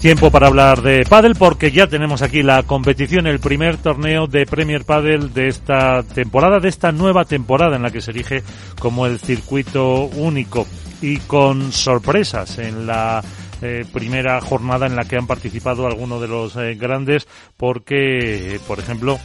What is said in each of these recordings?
Tiempo para hablar de pádel porque ya tenemos aquí la competición, el primer torneo de Premier Padel de esta temporada, de esta nueva temporada en la que se elige como el circuito único y con sorpresas en la eh, primera jornada en la que han participado algunos de los eh, grandes porque, por ejemplo,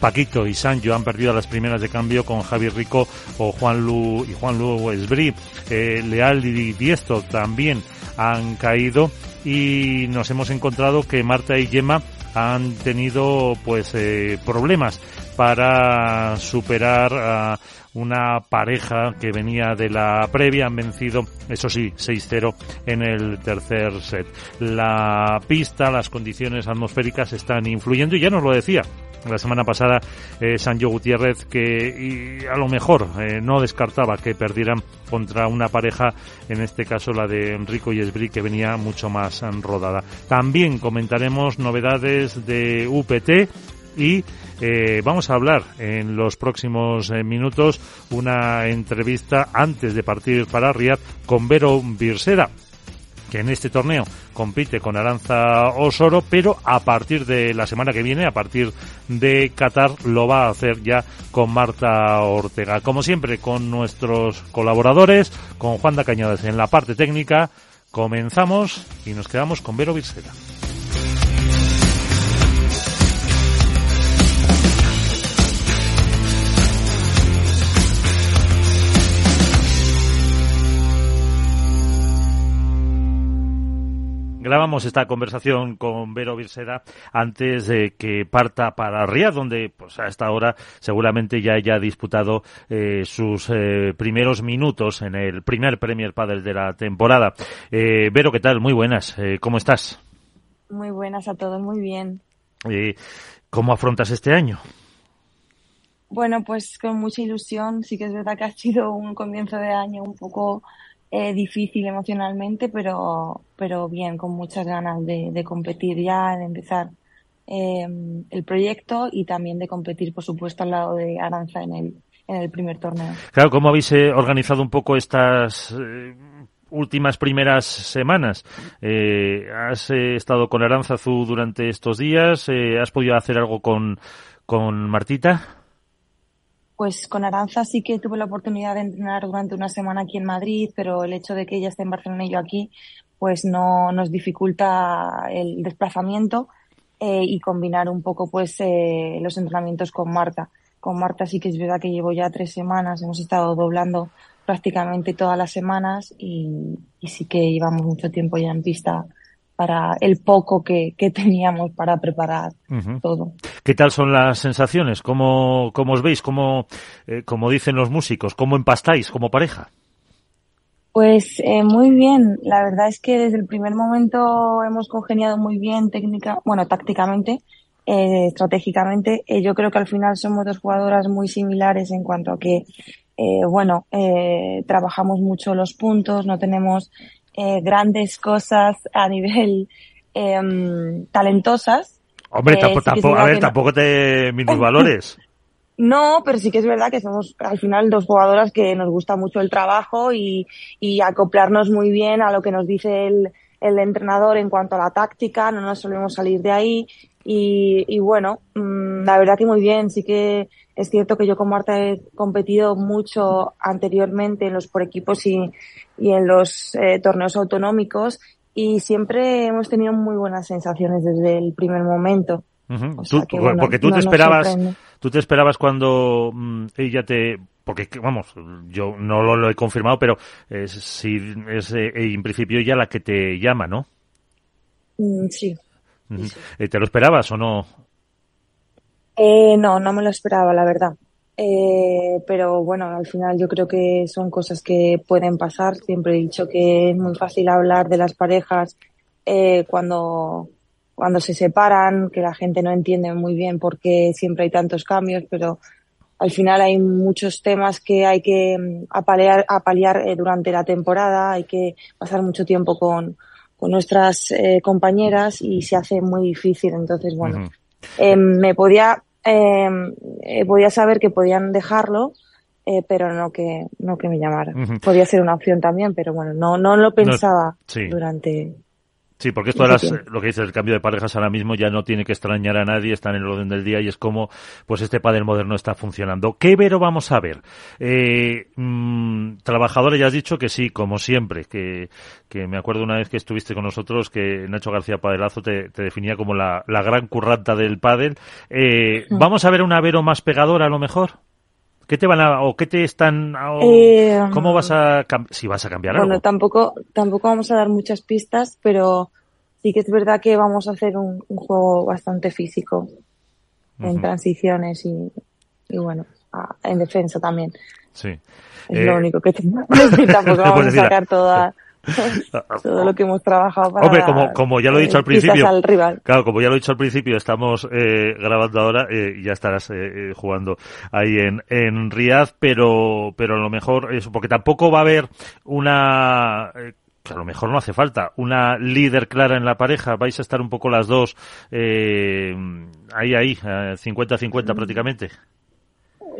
Paquito y Sancho han perdido las primeras de cambio con Javi Rico o Juan Lu y Juan Lu Esbrí. Eh, Leal y Diesto también han caído y nos hemos encontrado que Marta y Gemma han tenido pues eh, problemas para superar a una pareja que venía de la previa, han vencido, eso sí, 6-0 en el tercer set. La pista, las condiciones atmosféricas están influyendo y ya nos lo decía la semana pasada eh, Sancho Gutiérrez que y a lo mejor eh, no descartaba que perdieran contra una pareja, en este caso la de Enrico y Esbrí, que venía mucho más rodada. También comentaremos novedades de UPT y eh, vamos a hablar en los próximos eh, minutos una entrevista antes de partir para Riyadh con Vero Birsera que en este torneo compite con Aranza Osoro, pero a partir de la semana que viene, a partir de Qatar, lo va a hacer ya con Marta Ortega. Como siempre, con nuestros colaboradores, con Juan da Cañadas en la parte técnica, comenzamos y nos quedamos con Vero Virsera. Grabamos esta conversación con Vero Virsera antes de que parta para Riyadh, donde pues a esta hora seguramente ya haya disputado eh, sus eh, primeros minutos en el primer Premier Padel de la temporada. Eh, Vero, ¿qué tal? Muy buenas. ¿Cómo estás? Muy buenas a todos, muy bien. ¿Cómo afrontas este año? Bueno, pues con mucha ilusión. Sí que es verdad que ha sido un comienzo de año un poco eh, difícil emocionalmente, pero, pero bien, con muchas ganas de, de competir ya, de empezar eh, el proyecto y también de competir, por supuesto, al lado de Aranza en el, en el primer torneo. Claro, ¿cómo habéis eh, organizado un poco estas eh, últimas primeras semanas? Eh, ¿Has estado con Aranza Azul durante estos días? ¿Has podido hacer algo con, con Martita? Pues con Aranza sí que tuve la oportunidad de entrenar durante una semana aquí en Madrid, pero el hecho de que ella esté en Barcelona y yo aquí, pues no nos dificulta el desplazamiento eh, y combinar un poco pues eh, los entrenamientos con Marta. Con Marta sí que es verdad que llevo ya tres semanas, hemos estado doblando prácticamente todas las semanas y, y sí que llevamos mucho tiempo ya en pista para el poco que, que teníamos para preparar todo. ¿Qué tal son las sensaciones? ¿Cómo, cómo os veis? ¿Cómo, eh, como dicen los músicos, cómo empastáis como pareja? Pues eh, muy bien. La verdad es que desde el primer momento hemos congeniado muy bien técnica, bueno, tácticamente, eh, estratégicamente. Eh, yo creo que al final somos dos jugadoras muy similares en cuanto a que, eh, bueno, trabajamos mucho los puntos, no tenemos eh, grandes cosas a nivel eh, talentosas. Hombre, tampoco, sí tampoco, a ver, no... tampoco te minusvalores. No, pero sí que es verdad que somos al final dos jugadoras que nos gusta mucho el trabajo y, y acoplarnos muy bien a lo que nos dice el, el, entrenador en cuanto a la táctica, no nos solemos salir de ahí y, y bueno, mmm, la verdad que muy bien, sí que es cierto que yo con Marta he competido mucho anteriormente en los por equipos y, y en los eh, torneos autonómicos y siempre hemos tenido muy buenas sensaciones desde el primer momento. Uh -huh. o sea tú, que, bueno, porque tú no te esperabas, tú te esperabas cuando mm, ella te, porque vamos, yo no lo, lo he confirmado, pero eh, si es eh, en principio ella la que te llama, ¿no? Mm, sí. Uh -huh. sí. ¿Te lo esperabas o no? Eh, no, no me lo esperaba, la verdad. Eh, pero bueno, al final yo creo que son cosas que pueden pasar. Siempre he dicho que es muy fácil hablar de las parejas eh, cuando, cuando se separan, que la gente no entiende muy bien por qué siempre hay tantos cambios, pero al final hay muchos temas que hay que mm, apalear, apalear eh, durante la temporada, hay que pasar mucho tiempo con, con nuestras eh, compañeras y se hace muy difícil. Entonces, bueno, eh, me podía, eh, podía saber que podían dejarlo, eh, pero no que no que me llamaran. Podía ser una opción también, pero bueno, no no lo pensaba sí. durante Sí, porque esto de las, lo que dices, el cambio de parejas ahora mismo ya no tiene que extrañar a nadie, está en el orden del día y es como, pues este padre moderno está funcionando. ¿Qué vero vamos a ver? Eh, mmm, trabajadores, ya has dicho que sí, como siempre, que, que me acuerdo una vez que estuviste con nosotros que Nacho García Padelazo te, te definía como la, la gran curranta del pádel. Eh. ¿Vamos a ver una vero más pegadora a lo mejor? ¿Qué te van a, o qué te están, o, eh, cómo vas a, si vas a cambiar bueno, algo? tampoco, tampoco vamos a dar muchas pistas, pero sí que es verdad que vamos a hacer un, un juego bastante físico en uh -huh. transiciones y, y bueno, a, en defensa también. Sí. Es eh, lo único que tengo. tampoco vamos a sacar toda, todo lo que hemos trabajado para Hombre, como, como ya lo he dicho al principio, al rival. claro, como ya lo he dicho al principio, estamos eh, grabando ahora eh, y ya estarás eh, jugando ahí en, en Riyadh, pero, pero a lo mejor eso, porque tampoco va a haber una eh, que a lo mejor no hace falta una líder clara en la pareja, vais a estar un poco las dos eh, ahí, ahí, 50-50 mm. prácticamente.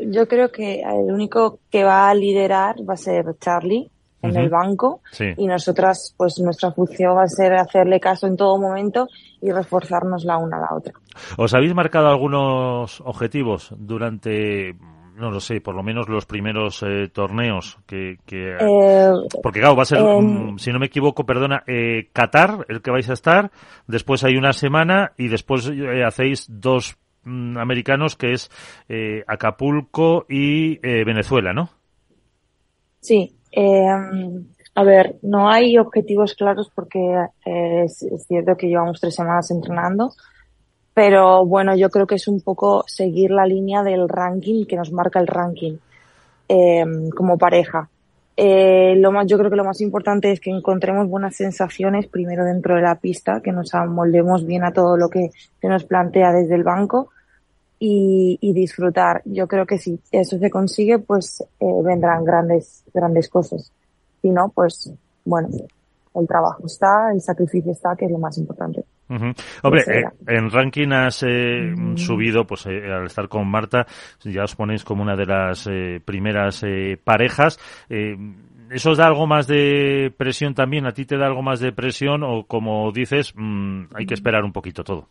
Yo creo que el único que va a liderar va a ser Charlie en uh -huh. el banco sí. y nosotras, pues nuestra función va a ser hacerle caso en todo momento y reforzarnos la una a la otra. ¿Os habéis marcado algunos objetivos durante no lo sé, por lo menos los primeros eh, torneos que, que eh, porque claro, va a ser, eh, si no me equivoco, perdona, eh, Qatar, el que vais a estar, después hay una semana y después hacéis dos mm, americanos que es Acapulco y eh, Venezuela, ¿no? Sí, eh, a ver, no hay objetivos claros porque eh, es, es, cierto que llevamos tres semanas entrenando, pero bueno, yo creo que es un poco seguir la línea del ranking que nos marca el ranking eh, como pareja. Eh, lo más, yo creo que lo más importante es que encontremos buenas sensaciones primero dentro de la pista, que nos amoldemos bien a todo lo que se nos plantea desde el banco y, y disfrutar. Yo creo que si eso se consigue, pues eh, vendrán grandes, grandes cosas. Si no, pues bueno, el trabajo está, el sacrificio está, que es lo más importante. Uh -huh. Hombre, eh, en ranking has eh, uh -huh. subido, pues eh, al estar con Marta, ya os ponéis como una de las eh, primeras eh, parejas. ¿Eso os da algo más de presión también? ¿A ti te da algo más de presión o como dices, mmm, hay que esperar un poquito todo?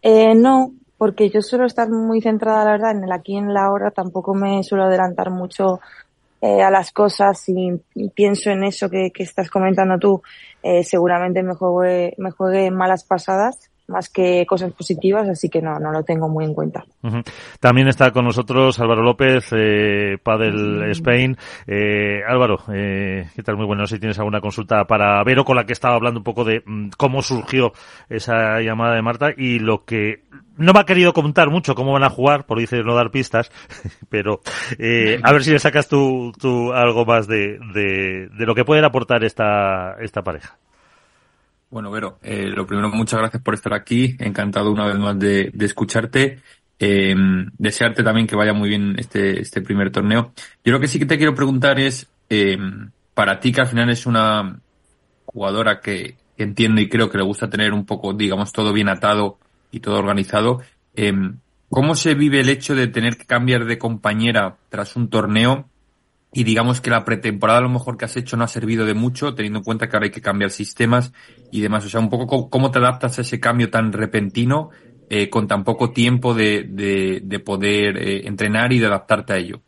Eh, no, porque yo suelo estar muy centrada, la verdad, en el aquí en la ahora. Tampoco me suelo adelantar mucho eh, a las cosas y, pienso en eso que, que, estás comentando tú, eh, seguramente me juegue, me juegue malas pasadas más que cosas positivas, así que no, no lo tengo muy en cuenta. Uh -huh. También está con nosotros Álvaro López, eh, Padel. Spain. Eh, Álvaro, eh, ¿qué tal? Muy bueno. No sé si tienes alguna consulta para Vero, con la que estaba hablando un poco de mm, cómo surgió esa llamada de Marta y lo que no me ha querido contar mucho cómo van a jugar, por dice no dar pistas, pero eh, a ver si le sacas tú, tú algo más de, de, de lo que pueden aportar esta, esta pareja. Bueno, Vero, eh, lo primero, muchas gracias por estar aquí. Encantado una vez más de, escucharte. Eh, desearte también que vaya muy bien este, este primer torneo. Yo lo que sí que te quiero preguntar es, eh, para ti que al final es una jugadora que, que entiende y creo que le gusta tener un poco, digamos, todo bien atado y todo organizado, eh, ¿cómo se vive el hecho de tener que cambiar de compañera tras un torneo y digamos que la pretemporada a lo mejor que has hecho no ha servido de mucho, teniendo en cuenta que ahora hay que cambiar sistemas y demás. O sea, un poco cómo te adaptas a ese cambio tan repentino eh, con tan poco tiempo de, de, de poder eh, entrenar y de adaptarte a ello.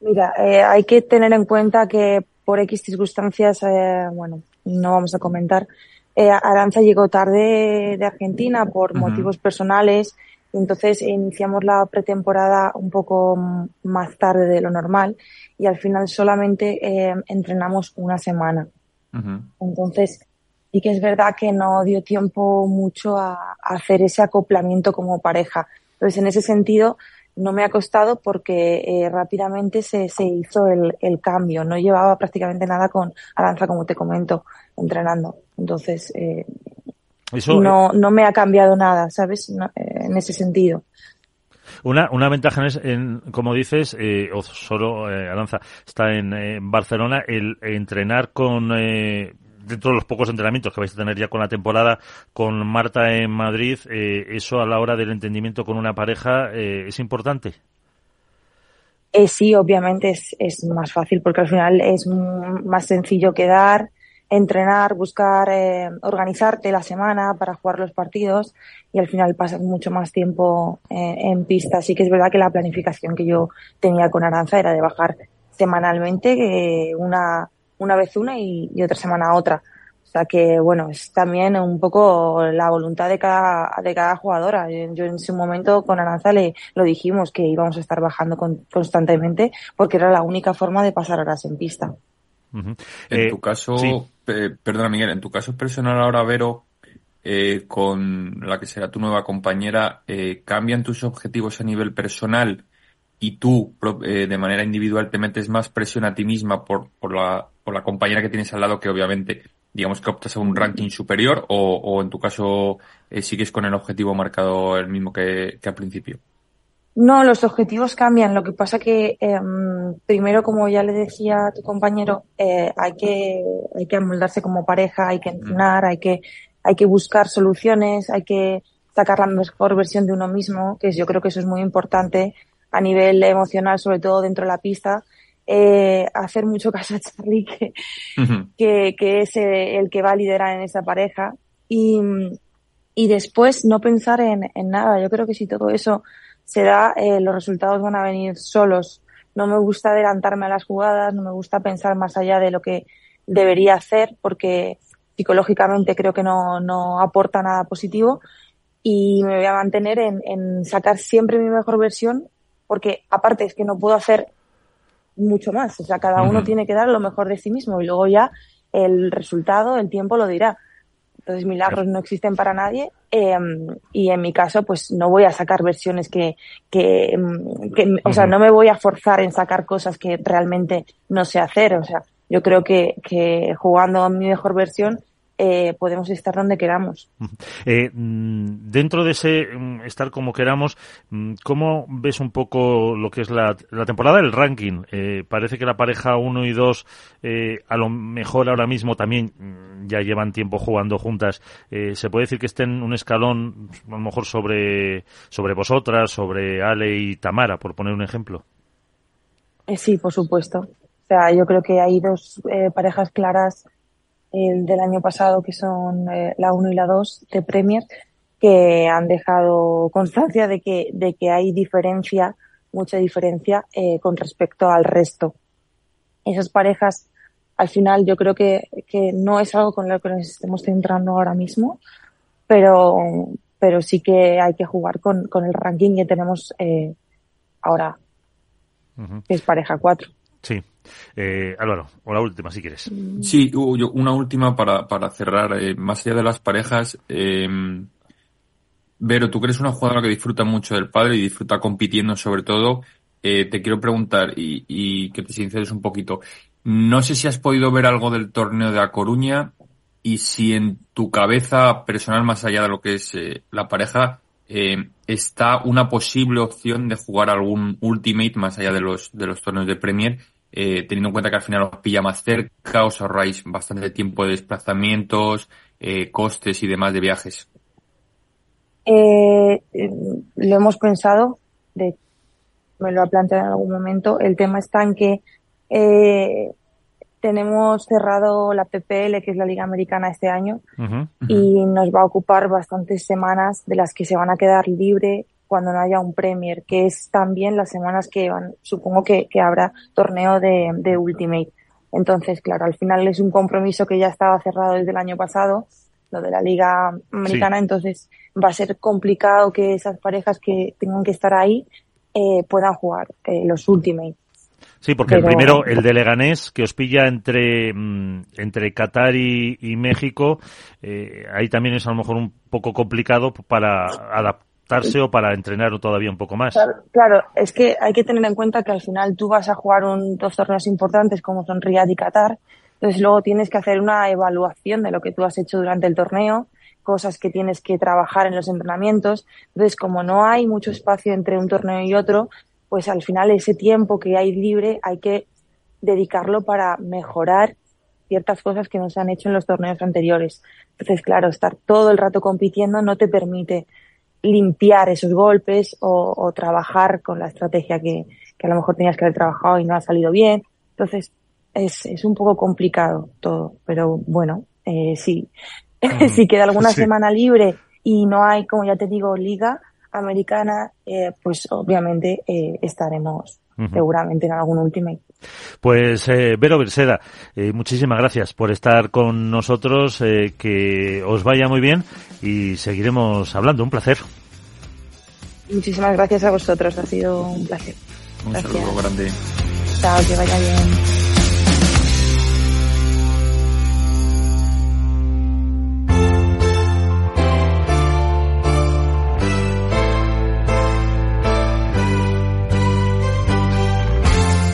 Mira, eh, hay que tener en cuenta que por X circunstancias, eh, bueno, no vamos a comentar, Aranza llegó tarde de Argentina por uh -huh. motivos personales entonces iniciamos la pretemporada un poco más tarde de lo normal y al final solamente eh, entrenamos una semana. Uh -huh. Entonces, sí que es verdad que no dio tiempo mucho a, a, hacer ese acoplamiento como pareja. Entonces, en ese sentido, no me ha costado porque eh, rápidamente se, se hizo el, el, cambio. No llevaba prácticamente nada con Aranza, como te comento, entrenando. Entonces, eh, eso, no, no me ha cambiado nada, ¿sabes? No, eh, en ese sentido. Una, una ventaja, es, en, como dices, eh, o solo eh, Alanza, está en Barcelona, el entrenar con... Eh, dentro de los pocos entrenamientos que vais a tener ya con la temporada con Marta en Madrid, eh, eso a la hora del entendimiento con una pareja eh, es importante. Eh, sí, obviamente es, es más fácil porque al final es más sencillo quedar, entrenar, buscar, eh, organizarte la semana para jugar los partidos y al final pasas mucho más tiempo eh, en pista. Así que es verdad que la planificación que yo tenía con Aranza era de bajar semanalmente una, una vez una y, otra semana otra. O sea que, bueno, es también un poco la voluntad de cada, de cada jugadora. Yo en su momento con Aranza le lo dijimos que íbamos a estar bajando constantemente porque era la única forma de pasar horas en pista. En eh, tu caso, perdona Miguel, en tu caso personal ahora, Vero, eh, con la que será tu nueva compañera, eh, ¿cambian tus objetivos a nivel personal y tú eh, de manera individual te metes más presión a ti misma por, por, la, por la compañera que tienes al lado que obviamente digamos que optas a un ranking superior o, en tu caso eh, sigues con el objetivo marcado el mismo que al principio? No, los objetivos cambian. Lo que pasa que em, primero, como ya le decía a tu compañero, eh, hay que hay que amoldarse como pareja, hay que entrenar, hay que hay que buscar soluciones, hay que sacar la mejor versión de uno mismo, que yo creo que eso es muy importante a nivel emocional, sobre todo dentro de la pista, eh, hacer mucho caso a Charlie, que, que, es el que va a liderar en esa pareja. Y, y después no pensar en, en, nada. Yo creo que si todo eso se da, eh, los resultados van a venir solos. No me gusta adelantarme a las jugadas, no me gusta pensar más allá de lo que debería hacer, porque psicológicamente creo que no, no aporta nada positivo y me voy a mantener en, en sacar siempre mi mejor versión porque aparte es que no puedo hacer mucho más, o sea, cada uno tiene que dar lo mejor de sí mismo y luego ya el resultado, el tiempo lo dirá. Entonces milagros no existen para nadie. Em, y en mi caso pues no voy a sacar versiones que, que, em, que o sea, no me voy a forzar en sacar cosas que realmente no sé hacer, o sea, yo creo que, que jugando a mi mejor versión eh, podemos estar donde queramos. Eh, mm, dentro de ese mm, estar como queramos, mm, ¿cómo ves un poco lo que es la, temporada, el ranking? Eh, parece que la pareja 1 y 2 a lo mejor ahora mismo también ya llevan tiempo jugando juntas. ¿Se puede decir que estén un escalón a lo mejor sobre, sobre vosotras, sobre Ale y Tamara, por poner un ejemplo? sí, por supuesto. O sea, yo creo que hay dos parejas claras el del año pasado, que son eh, la 1 y la 2 de Premier, que han dejado constancia de que, de que hay diferencia, mucha diferencia eh, con respecto al resto. Esas parejas, al final, yo creo que, que no es algo con lo que nos estemos centrando ahora mismo, pero, pero sí que hay que jugar con, con el ranking que tenemos eh, ahora, que es pareja 4. Sí. Eh, Álvaro, o la última, si quieres. Sí, una última para, para cerrar. Eh, más allá de las parejas, eh, Vero, tú que eres una jugadora que disfruta mucho del padre y disfruta compitiendo sobre todo, eh, te quiero preguntar y, y, que te sinceres un poquito. No sé si has podido ver algo del torneo de A Coruña y si en tu cabeza personal, más allá de lo que es eh, la pareja, eh, está una posible opción de jugar algún Ultimate más allá de los, de los torneos de Premier eh, teniendo en cuenta que al final os pilla más cerca, os ahorráis bastante tiempo de desplazamientos, eh, costes y demás de viajes. Eh, lo hemos pensado, de, me lo ha planteado en algún momento. El tema está en que tenemos cerrado la PPL, que es la Liga Americana este año, y nos va a ocupar bastantes semanas de las que se van a quedar libre cuando no haya un Premier, que es también las semanas que van, supongo que, que habrá torneo de, de, Ultimate. Entonces, claro, al final es un compromiso que ya estaba cerrado desde el año pasado, lo de la Liga Americana, entonces va a ser complicado que esas parejas que tengan que estar ahí eh, puedan jugar eh, los Ultimate. Sí, porque el primero, el de Leganés, que os pilla entre, mm, entre Qatar y, y México, eh, ahí también es a lo mejor un poco complicado para adaptar o para entrenar todavía un poco más. Claro, es que hay que tener en cuenta que al final tú vas a jugar un, dos torneos importantes como son Riyadh y Qatar, entonces luego tienes que hacer una evaluación de lo que tú has hecho durante el torneo, cosas que tienes que trabajar en los entrenamientos. Entonces, como no hay mucho espacio entre un torneo y otro, pues al final ese tiempo que hay libre hay que dedicarlo para mejorar ciertas cosas que no se han hecho en los torneos anteriores. Entonces, claro, estar todo el rato compitiendo no te permite limpiar esos golpes o, trabajar con la estrategia que, a lo mejor tenías que haber trabajado y no ha salido bien. Entonces, es, es un poco complicado todo, pero bueno, eh, sí. si queda alguna semana libre y no hay, como ya te digo, liga americana, eh, pues obviamente eh, estaremos seguramente en algún Ultimate. Pues eh, Vero Berseda, eh, muchísimas gracias por estar con nosotros, eh, que os vaya muy bien y seguiremos hablando. Un placer. Muchísimas gracias a vosotros, ha sido un placer. Un saludo grande. Chao, que vaya bien.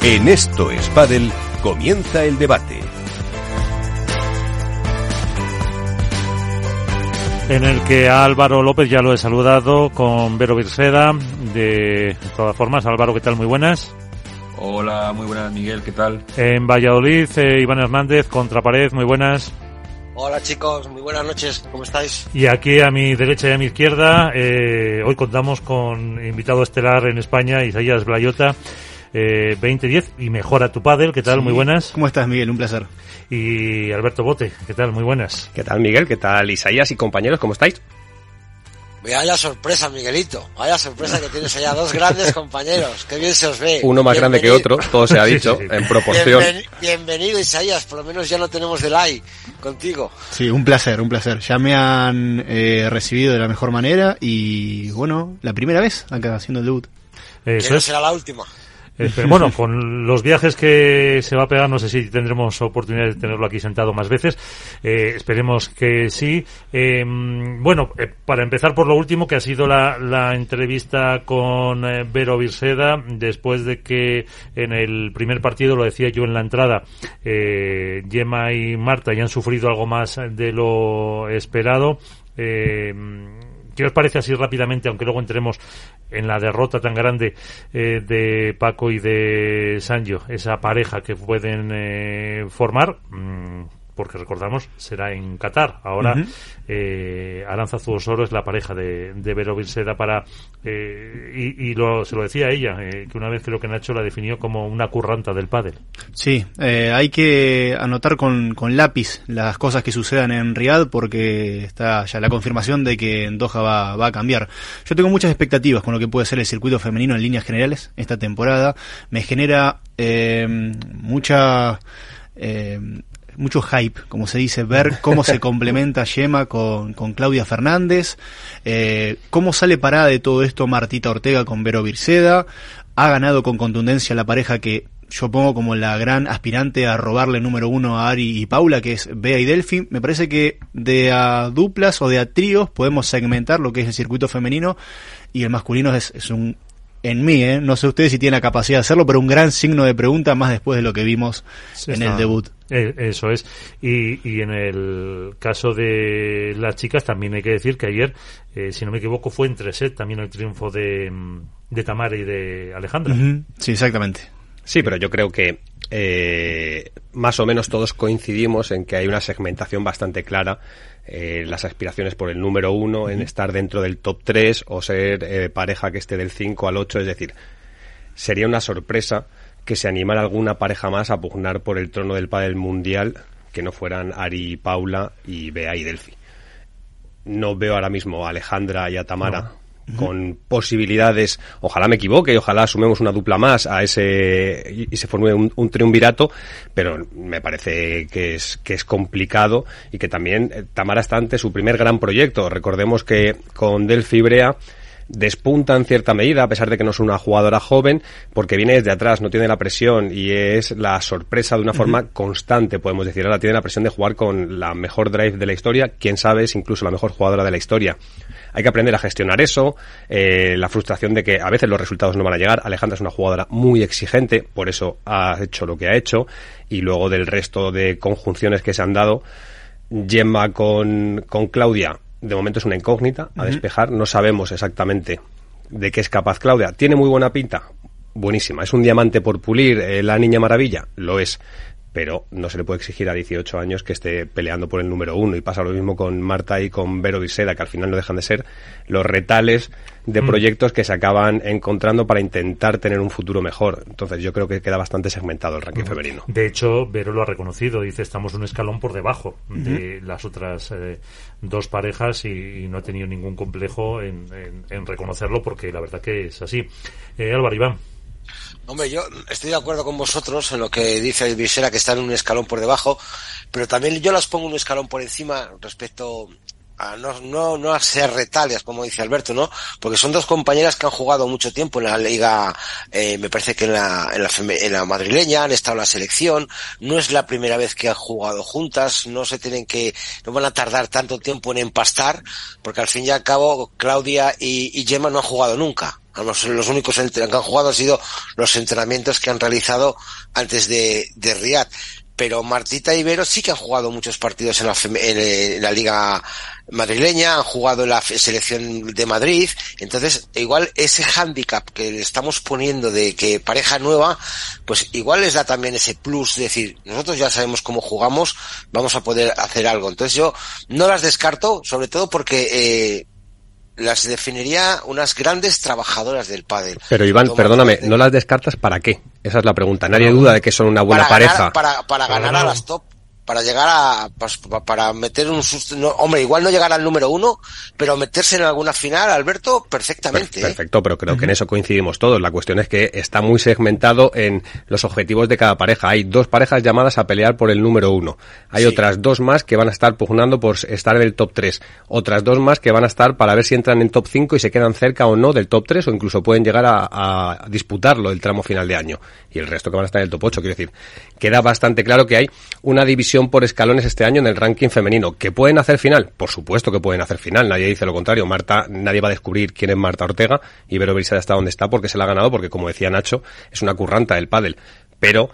En Esto es comienza el debate. En el que Álvaro López ya lo he saludado con Vero Virseda. De todas formas, Álvaro, ¿qué tal? Muy buenas. Hola, muy buenas, Miguel, ¿qué tal? En Valladolid, eh, Iván Hernández, contra pared, muy buenas. Hola chicos, muy buenas noches, ¿cómo estáis? Y aquí a mi derecha y a mi izquierda, eh, hoy contamos con invitado estelar en España, Isaías Blayota eh, 2010 y Mejora tu Padel. ¿Qué tal? Muy buenas. ¿Cómo estás, Miguel? Un placer. Y Alberto Bote, ¿qué tal? Muy buenas. ¿Qué tal, Miguel? ¿Qué tal, Isaías y compañeros? ¿Cómo estáis? Vaya sorpresa, Miguelito. Vaya sorpresa que tienes allá. Dos grandes compañeros. Qué bien se os ve. Uno más grande que otro, todo se ha dicho, en proporción. bienvenido, Isaías. Por lo menos ya no tenemos delay contigo. Sí, un placer, un placer. Ya me han eh, recibido de la mejor manera y, bueno, la primera vez acá haciendo el debut. Eso no será la última. Eh, bueno, con los viajes que se va a pegar, no sé si tendremos oportunidad de tenerlo aquí sentado más veces. Eh, esperemos que sí. Em, bueno, eh, para empezar por lo último, que ha sido la, la entrevista con Vero Virseda, después de que en el primer partido, lo decía yo en la entrada, Gemma y Marta ya han sufrido algo más de lo esperado. ¿Qué os parece así rápidamente, aunque luego entremos en la derrota tan grande eh, de Paco y de Sancho, esa pareja que pueden eh, formar? Mm, porque recordamos, será en Qatar. Ahora, eh, Aranza Zuosoro es la pareja de, de Vero Vilseda para. Eh, y, lo, se lo decía ella, eh, que una vez creo que Nacho la definió como una curranta del pádel. Sí, hay que anotar con, con lápiz las cosas que sucedan en Riyadh porque está ya la confirmación de que en Doha va, va a cambiar. Yo tengo muchas expectativas con lo que puede ser el circuito femenino en líneas generales esta temporada. Me genera mucha eh, mucho hype, como se dice, ver cómo se complementa Yema con, con Claudia Fernández, eh, cómo sale parada de todo esto Martita Ortega con Vero Virceda, ha ganado con contundencia la pareja que yo pongo como la gran aspirante a robarle número uno a Ari y Paula, que es Bea y Delphi. Me parece que de a duplas o de a tríos podemos segmentar lo que es el circuito femenino y el masculino es, es un en mí, ¿eh? no sé ustedes si tienen la capacidad de hacerlo, pero un gran signo de pregunta más después de lo que vimos en el debut. Eh, eso es. Y, y en el caso de las chicas también hay que decir que ayer, eh, si no me equivoco, fue en tres set también el triunfo de, de Tamara y de Alejandra. Sí, exactamente. Sí, pero yo creo que eh, más o menos todos coincidimos en que hay una segmentación bastante clara eh, las aspiraciones por el número uno, en estar dentro del top 3 o ser eh, pareja que esté del 5 al 8. Es decir, sería una sorpresa que se animara alguna pareja más a pugnar por el trono del pádel mundial que no fueran Ari y Paula y Bea y Delphi. No veo ahora mismo a Alejandra y a Tamara con posibilidades, ojalá me equivoque ojalá sumemos una dupla más a ese y se forme un, triunvirato, pero me parece que es que es complicado y que también eh, Tamara está ante su primer gran proyecto. Recordemos que con Delphi Brea despunta en cierta medida, a pesar de que no es una jugadora joven, porque viene desde atrás, no tiene la presión y es la sorpresa de una forma constante, podemos decir. Ahora tiene la presión de jugar con la mejor drive de la historia, quién sabe, es incluso la mejor jugadora de la historia. Hay que aprender a gestionar eso, eh, la frustración de que a veces los resultados no van a llegar. Alejandra es una jugadora muy exigente, por eso ha hecho lo que ha hecho, y luego del resto de conjunciones que se han dado, Gemma con, con Claudia de momento es una incógnita a despejar. No sabemos exactamente de qué es capaz Claudia. ¿Tiene muy buena pinta? Buenísima. ¿Es un diamante por pulir eh, la Niña Maravilla? Lo es pero no se le puede exigir a 18 años que esté peleando por el número uno. Y pasa lo mismo con Marta y con Vero Viseda, que al final no dejan de ser los retales de Mm. proyectos que se acaban encontrando para intentar tener un futuro mejor. Entonces yo creo que queda bastante segmentado el ranking femenino. De hecho, Vero lo ha reconocido. Dice, estamos un escalón por debajo de las otras eh, dos parejas y, y no ha tenido ningún complejo en, en- en reconocerlo porque la verdad que es así. Eh, Álvaro Iván. Hombre, yo estoy de acuerdo con vosotros en lo que dice Visera, que están un escalón por debajo, pero también yo las pongo un escalón por encima respecto a no, no, no a ser retalias, como dice Alberto, ¿no? Porque son dos compañeras que han jugado mucho tiempo en la liga, eh, me parece que en la, en la, en la madrileña, han estado en la selección, no es la primera vez que han jugado juntas, no se tienen que, no van a tardar tanto tiempo en empastar, porque al fin y al cabo Claudia y, y Gemma no han jugado nunca. Los, los únicos que han jugado han sido los entrenamientos que han realizado antes de, de Riyadh. Pero Martita y Vero sí que han jugado muchos partidos en la, eh, en la liga madrileña, han jugado en la selección de Madrid. Entonces, igual ese hándicap que le estamos poniendo de que pareja nueva, pues igual les da también ese plus de decir, nosotros ya sabemos cómo jugamos, vamos a poder hacer algo. Entonces yo no las descarto, sobre todo porque eh, las definiría unas grandes trabajadoras del pádel. Pero Iván, Toma, perdóname, ¿no las descartas para qué? Esa es la pregunta. Nadie duda de que son una buena para pareja. ganar, para, para ganar. a las top, para llegar a, pas- pa- para meter un susto, no, hombre, igual no llegar al número uno, pero meterse en alguna final, Alberto, perfectamente. ¿eh? Perfecto, pero creo que en eso coincidimos todos. La cuestión es que está muy segmentado en los objetivos de cada pareja. Hay dos parejas llamadas a pelear por el número uno. Hay Sí. otras dos más que van a estar pugnando por estar en el top 3. Otras dos más que van a estar para ver si entran en top 5 y se quedan cerca o no del top 3 o incluso pueden llegar a, a disputarlo el tramo final de año. Y el resto que van a estar en el top 8. Quiero decir, queda bastante claro que hay una división por escalones este año en el ranking femenino. ¿Que pueden hacer final? Por supuesto que pueden hacer final. Nadie dice lo contrario. Marta, nadie va a descubrir quién es Marta Ortega y Vero Briseda está donde está porque se la ha ganado porque, como decía Nacho, es una curranta del pádel. Pero,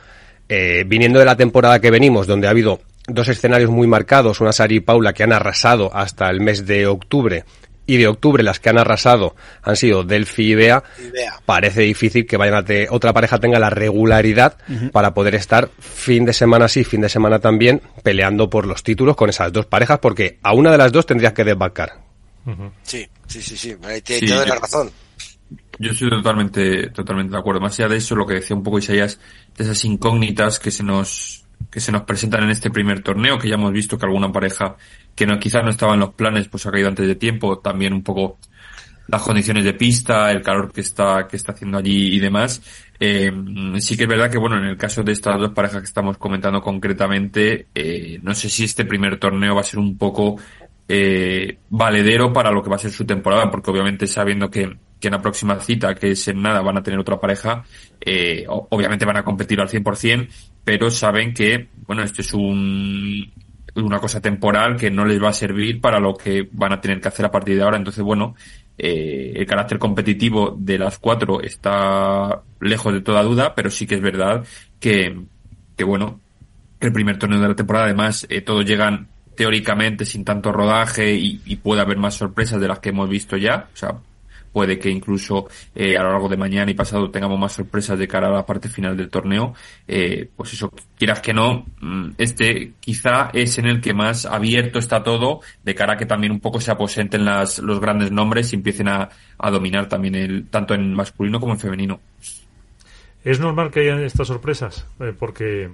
eh, viniendo de la temporada que venimos, donde ha habido dos escenarios muy marcados, una Sari y Paula que han arrasado hasta el mes de octubre, y de octubre las que han arrasado han sido Delphi y Bea, Bea. parece difícil que vayan a te- otra pareja tenga la regularidad para poder estar fin de semana sí, fin de semana también, peleando por los títulos con esas dos parejas, porque a una de las dos tendrías que desbancar. Sí, sí, sí, sí, ahí Sí, doy la yo- razón. Yo estoy totalmente, totalmente de acuerdo. Más allá de eso, lo que decía un poco Isaías, de esas incógnitas que se nos, que se nos presentan en este primer torneo, que ya hemos visto que alguna pareja que no, quizás no estaba en los planes, pues ha caído antes de tiempo, también un poco las condiciones de pista, el calor que está, que está haciendo allí y demás. Eh, sí que es verdad que, bueno, en el caso de estas dos parejas que estamos comentando concretamente, eh, no sé si este primer torneo va a ser un poco eh, valedero para lo que va a ser su temporada, porque obviamente sabiendo que, que en la próxima cita, que es en nada, van a tener otra pareja, eh, obviamente van a competir al 100%, pero saben que, bueno, esto es un, una cosa temporal que no les va a servir para lo que van a tener que hacer a partir de ahora. Entonces, bueno, eh, el carácter competitivo de las cuatro está lejos de toda duda, pero sí que es verdad que, que bueno, el primer torneo de la temporada, además, eh, todos llegan teóricamente sin tanto rodaje y, y puede haber más sorpresas de las que hemos visto ya. O sea, puede que incluso eh, a lo largo de mañana y pasado tengamos más sorpresas de cara a la parte final del torneo. Eh, pues eso, quieras que no, mm, este quizá es en el que más abierto está todo, de cara a que también un poco se aposenten las, los grandes nombres y empiecen a, a dominar también el, tanto en masculino como en femenino. Es normal que haya estas sorpresas, eh, porque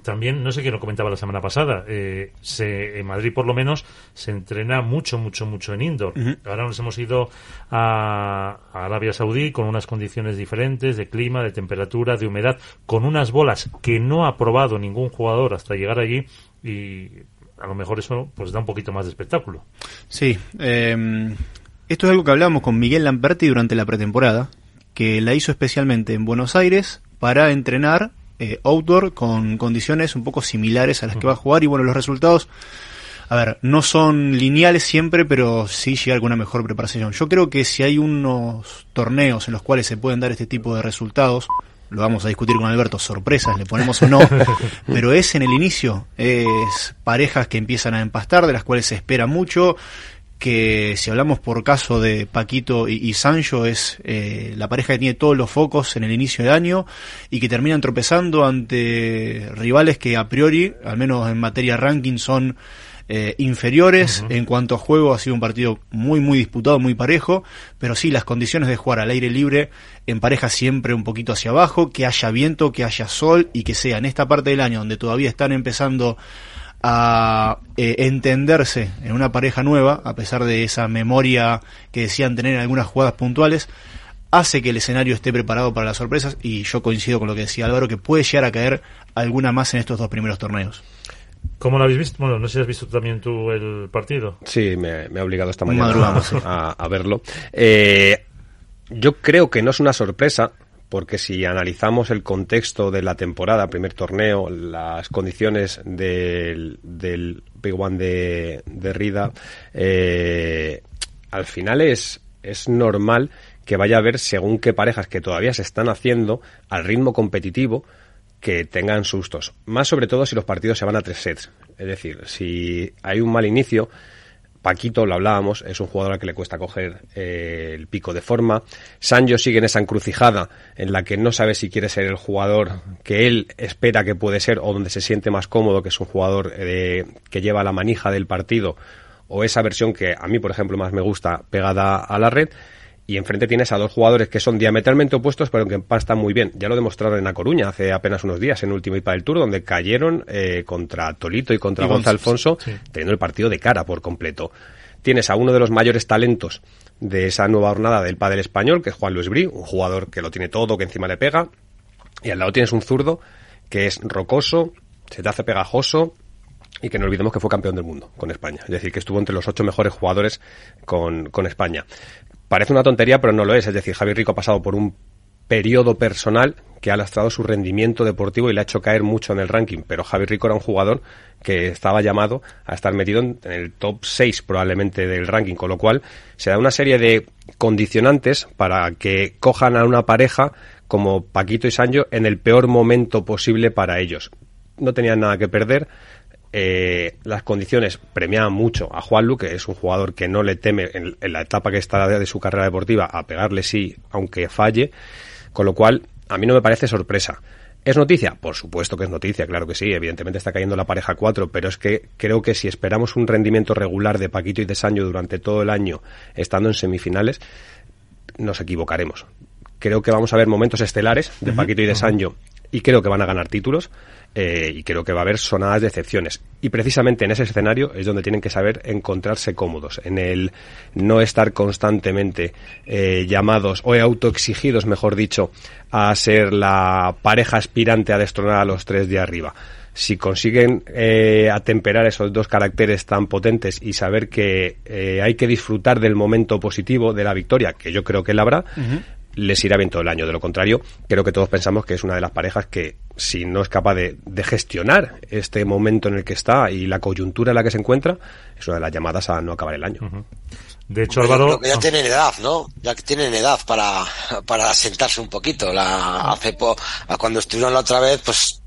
también, no sé quién lo comentaba la semana pasada, eh, se, en Madrid por lo menos se entrena mucho, mucho, mucho en indoor. Ahora nos hemos ido a, a Arabia Saudí con unas condiciones diferentes de clima, de temperatura, de humedad, con unas bolas que no ha probado ningún jugador hasta llegar allí y a lo mejor eso pues da un poquito más de espectáculo. Sí, eh, esto es algo que hablamos con Miguel Lamperti durante la pretemporada, que la hizo especialmente en Buenos Aires para entrenar eh, outdoor con condiciones un poco similares a las que va a jugar y bueno, los resultados, a ver, no son lineales siempre, pero sí llega alguna mejor preparación. Yo creo que si hay unos torneos en los cuales se pueden dar este tipo de resultados, lo vamos a discutir con Alberto, sorpresas, le ponemos o no, pero es en el inicio, es parejas que empiezan a empastar, de las cuales se espera mucho, que si hablamos por caso de Paquito y, Sancho es eh, la pareja que tiene todos los focos en el inicio de año y que terminan tropezando ante rivales que a priori, al menos en materia ranking, son eh, inferiores. En cuanto a juego, ha sido un partido muy, muy disputado, muy parejo. Pero sí, las condiciones de jugar al aire libre en pareja siempre un poquito hacia abajo, que haya viento, que haya sol y que sea en esta parte del año donde todavía están empezando a eh, entenderse en una pareja nueva, a pesar de esa memoria que decían tener en algunas jugadas puntuales, hace que el escenario esté preparado para las sorpresas y yo coincido con lo que decía Álvaro, que puede llegar a caer alguna más en estos dos primeros torneos. ¿Cómo lo habéis visto? Bueno, no sé si has visto también tú el partido. Sí, me, ha obligado esta mañana a, verlo. Eh, yo creo que no es una sorpresa, porque si analizamos el contexto de la temporada, primer torneo, las condiciones del, del Big One de, de Rida, eh, al final es, es normal que vaya a haber según qué parejas que todavía se están haciendo al ritmo competitivo, que tengan sustos. Más sobre todo si los partidos se van a tres sets. Es decir, si hay un mal inicio, Paquito, lo hablábamos, es un jugador al que le cuesta coger eh, el pico de forma. Sancho sigue en esa encrucijada en la que no sabe si quiere ser el jugador que él espera que puede ser o donde se siente más cómodo, que es un jugador eh, que lleva la manija del partido o esa versión que a mí, por ejemplo, más me gusta pegada a la red y enfrente tienes a dos jugadores que son diametralmente opuestos, pero que están muy bien. Ya lo demostraron en La Coruña hace apenas unos días, en último IPA del Tour, donde cayeron eh, contra Tolito y contra Gonzalo Alfonso, teniendo el partido de cara por completo. Tienes a uno de los mayores talentos de esa nueva jornada del pádel español, que es Juan Luis Brí, un jugador que lo tiene todo, que encima le pega, y al lado tienes un zurdo que es rocoso, se te hace pegajoso, y que no olvidemos que fue campeón del mundo con España. Es decir, que estuvo entre los ocho mejores jugadores con, con España. Parece una tontería, pero no lo es. Es decir, Javi Rico ha pasado por un periodo personal que ha lastrado su rendimiento deportivo y le ha hecho caer mucho en el ranking. Pero Javi Rico era un jugador que estaba llamado a estar metido en, el top 6 probablemente del ranking, con lo cual se da una serie de condicionantes para que cojan a una pareja como Paquito y Sancho en el peor momento posible para ellos. No tenían nada que perder, eh, las condiciones premiaban mucho a Juanlu, que es un jugador que no le teme en, la etapa que está de su carrera deportiva a pegarle sí, aunque falle, con lo cual a mí no me parece sorpresa. ¿Es noticia? Por supuesto que es noticia, claro que sí. Evidentemente está cayendo la pareja 4, pero es que creo que si esperamos un rendimiento regular de Paquito y de Sancho durante todo el año estando en semifinales, nos equivocaremos. Creo que vamos a ver momentos estelares de Paquito y de Sancho y creo que van a ganar títulos eh, y creo que va a haber sonadas decepciones. Y precisamente en ese escenario es donde tienen que saber encontrarse cómodos, en el no estar constantemente eh, llamados o autoexigidos, mejor dicho, a ser la pareja aspirante a destronar a los tres de arriba si consiguen eh, atemperar esos dos caracteres tan potentes y saber que eh, hay que disfrutar del momento positivo de la victoria, que yo creo que él habrá, les irá bien todo el año. De lo contrario, creo que todos pensamos que es una de las parejas que, si no es capaz de, gestionar este momento en el que está y la coyuntura en la que se encuentra, es una de las llamadas a no acabar el año. De hecho, Álvaro. Ya tienen edad, ¿no? Ya tienen edad para, para sentarse un poquito. La, hace cuando estuvieron la otra vez, pues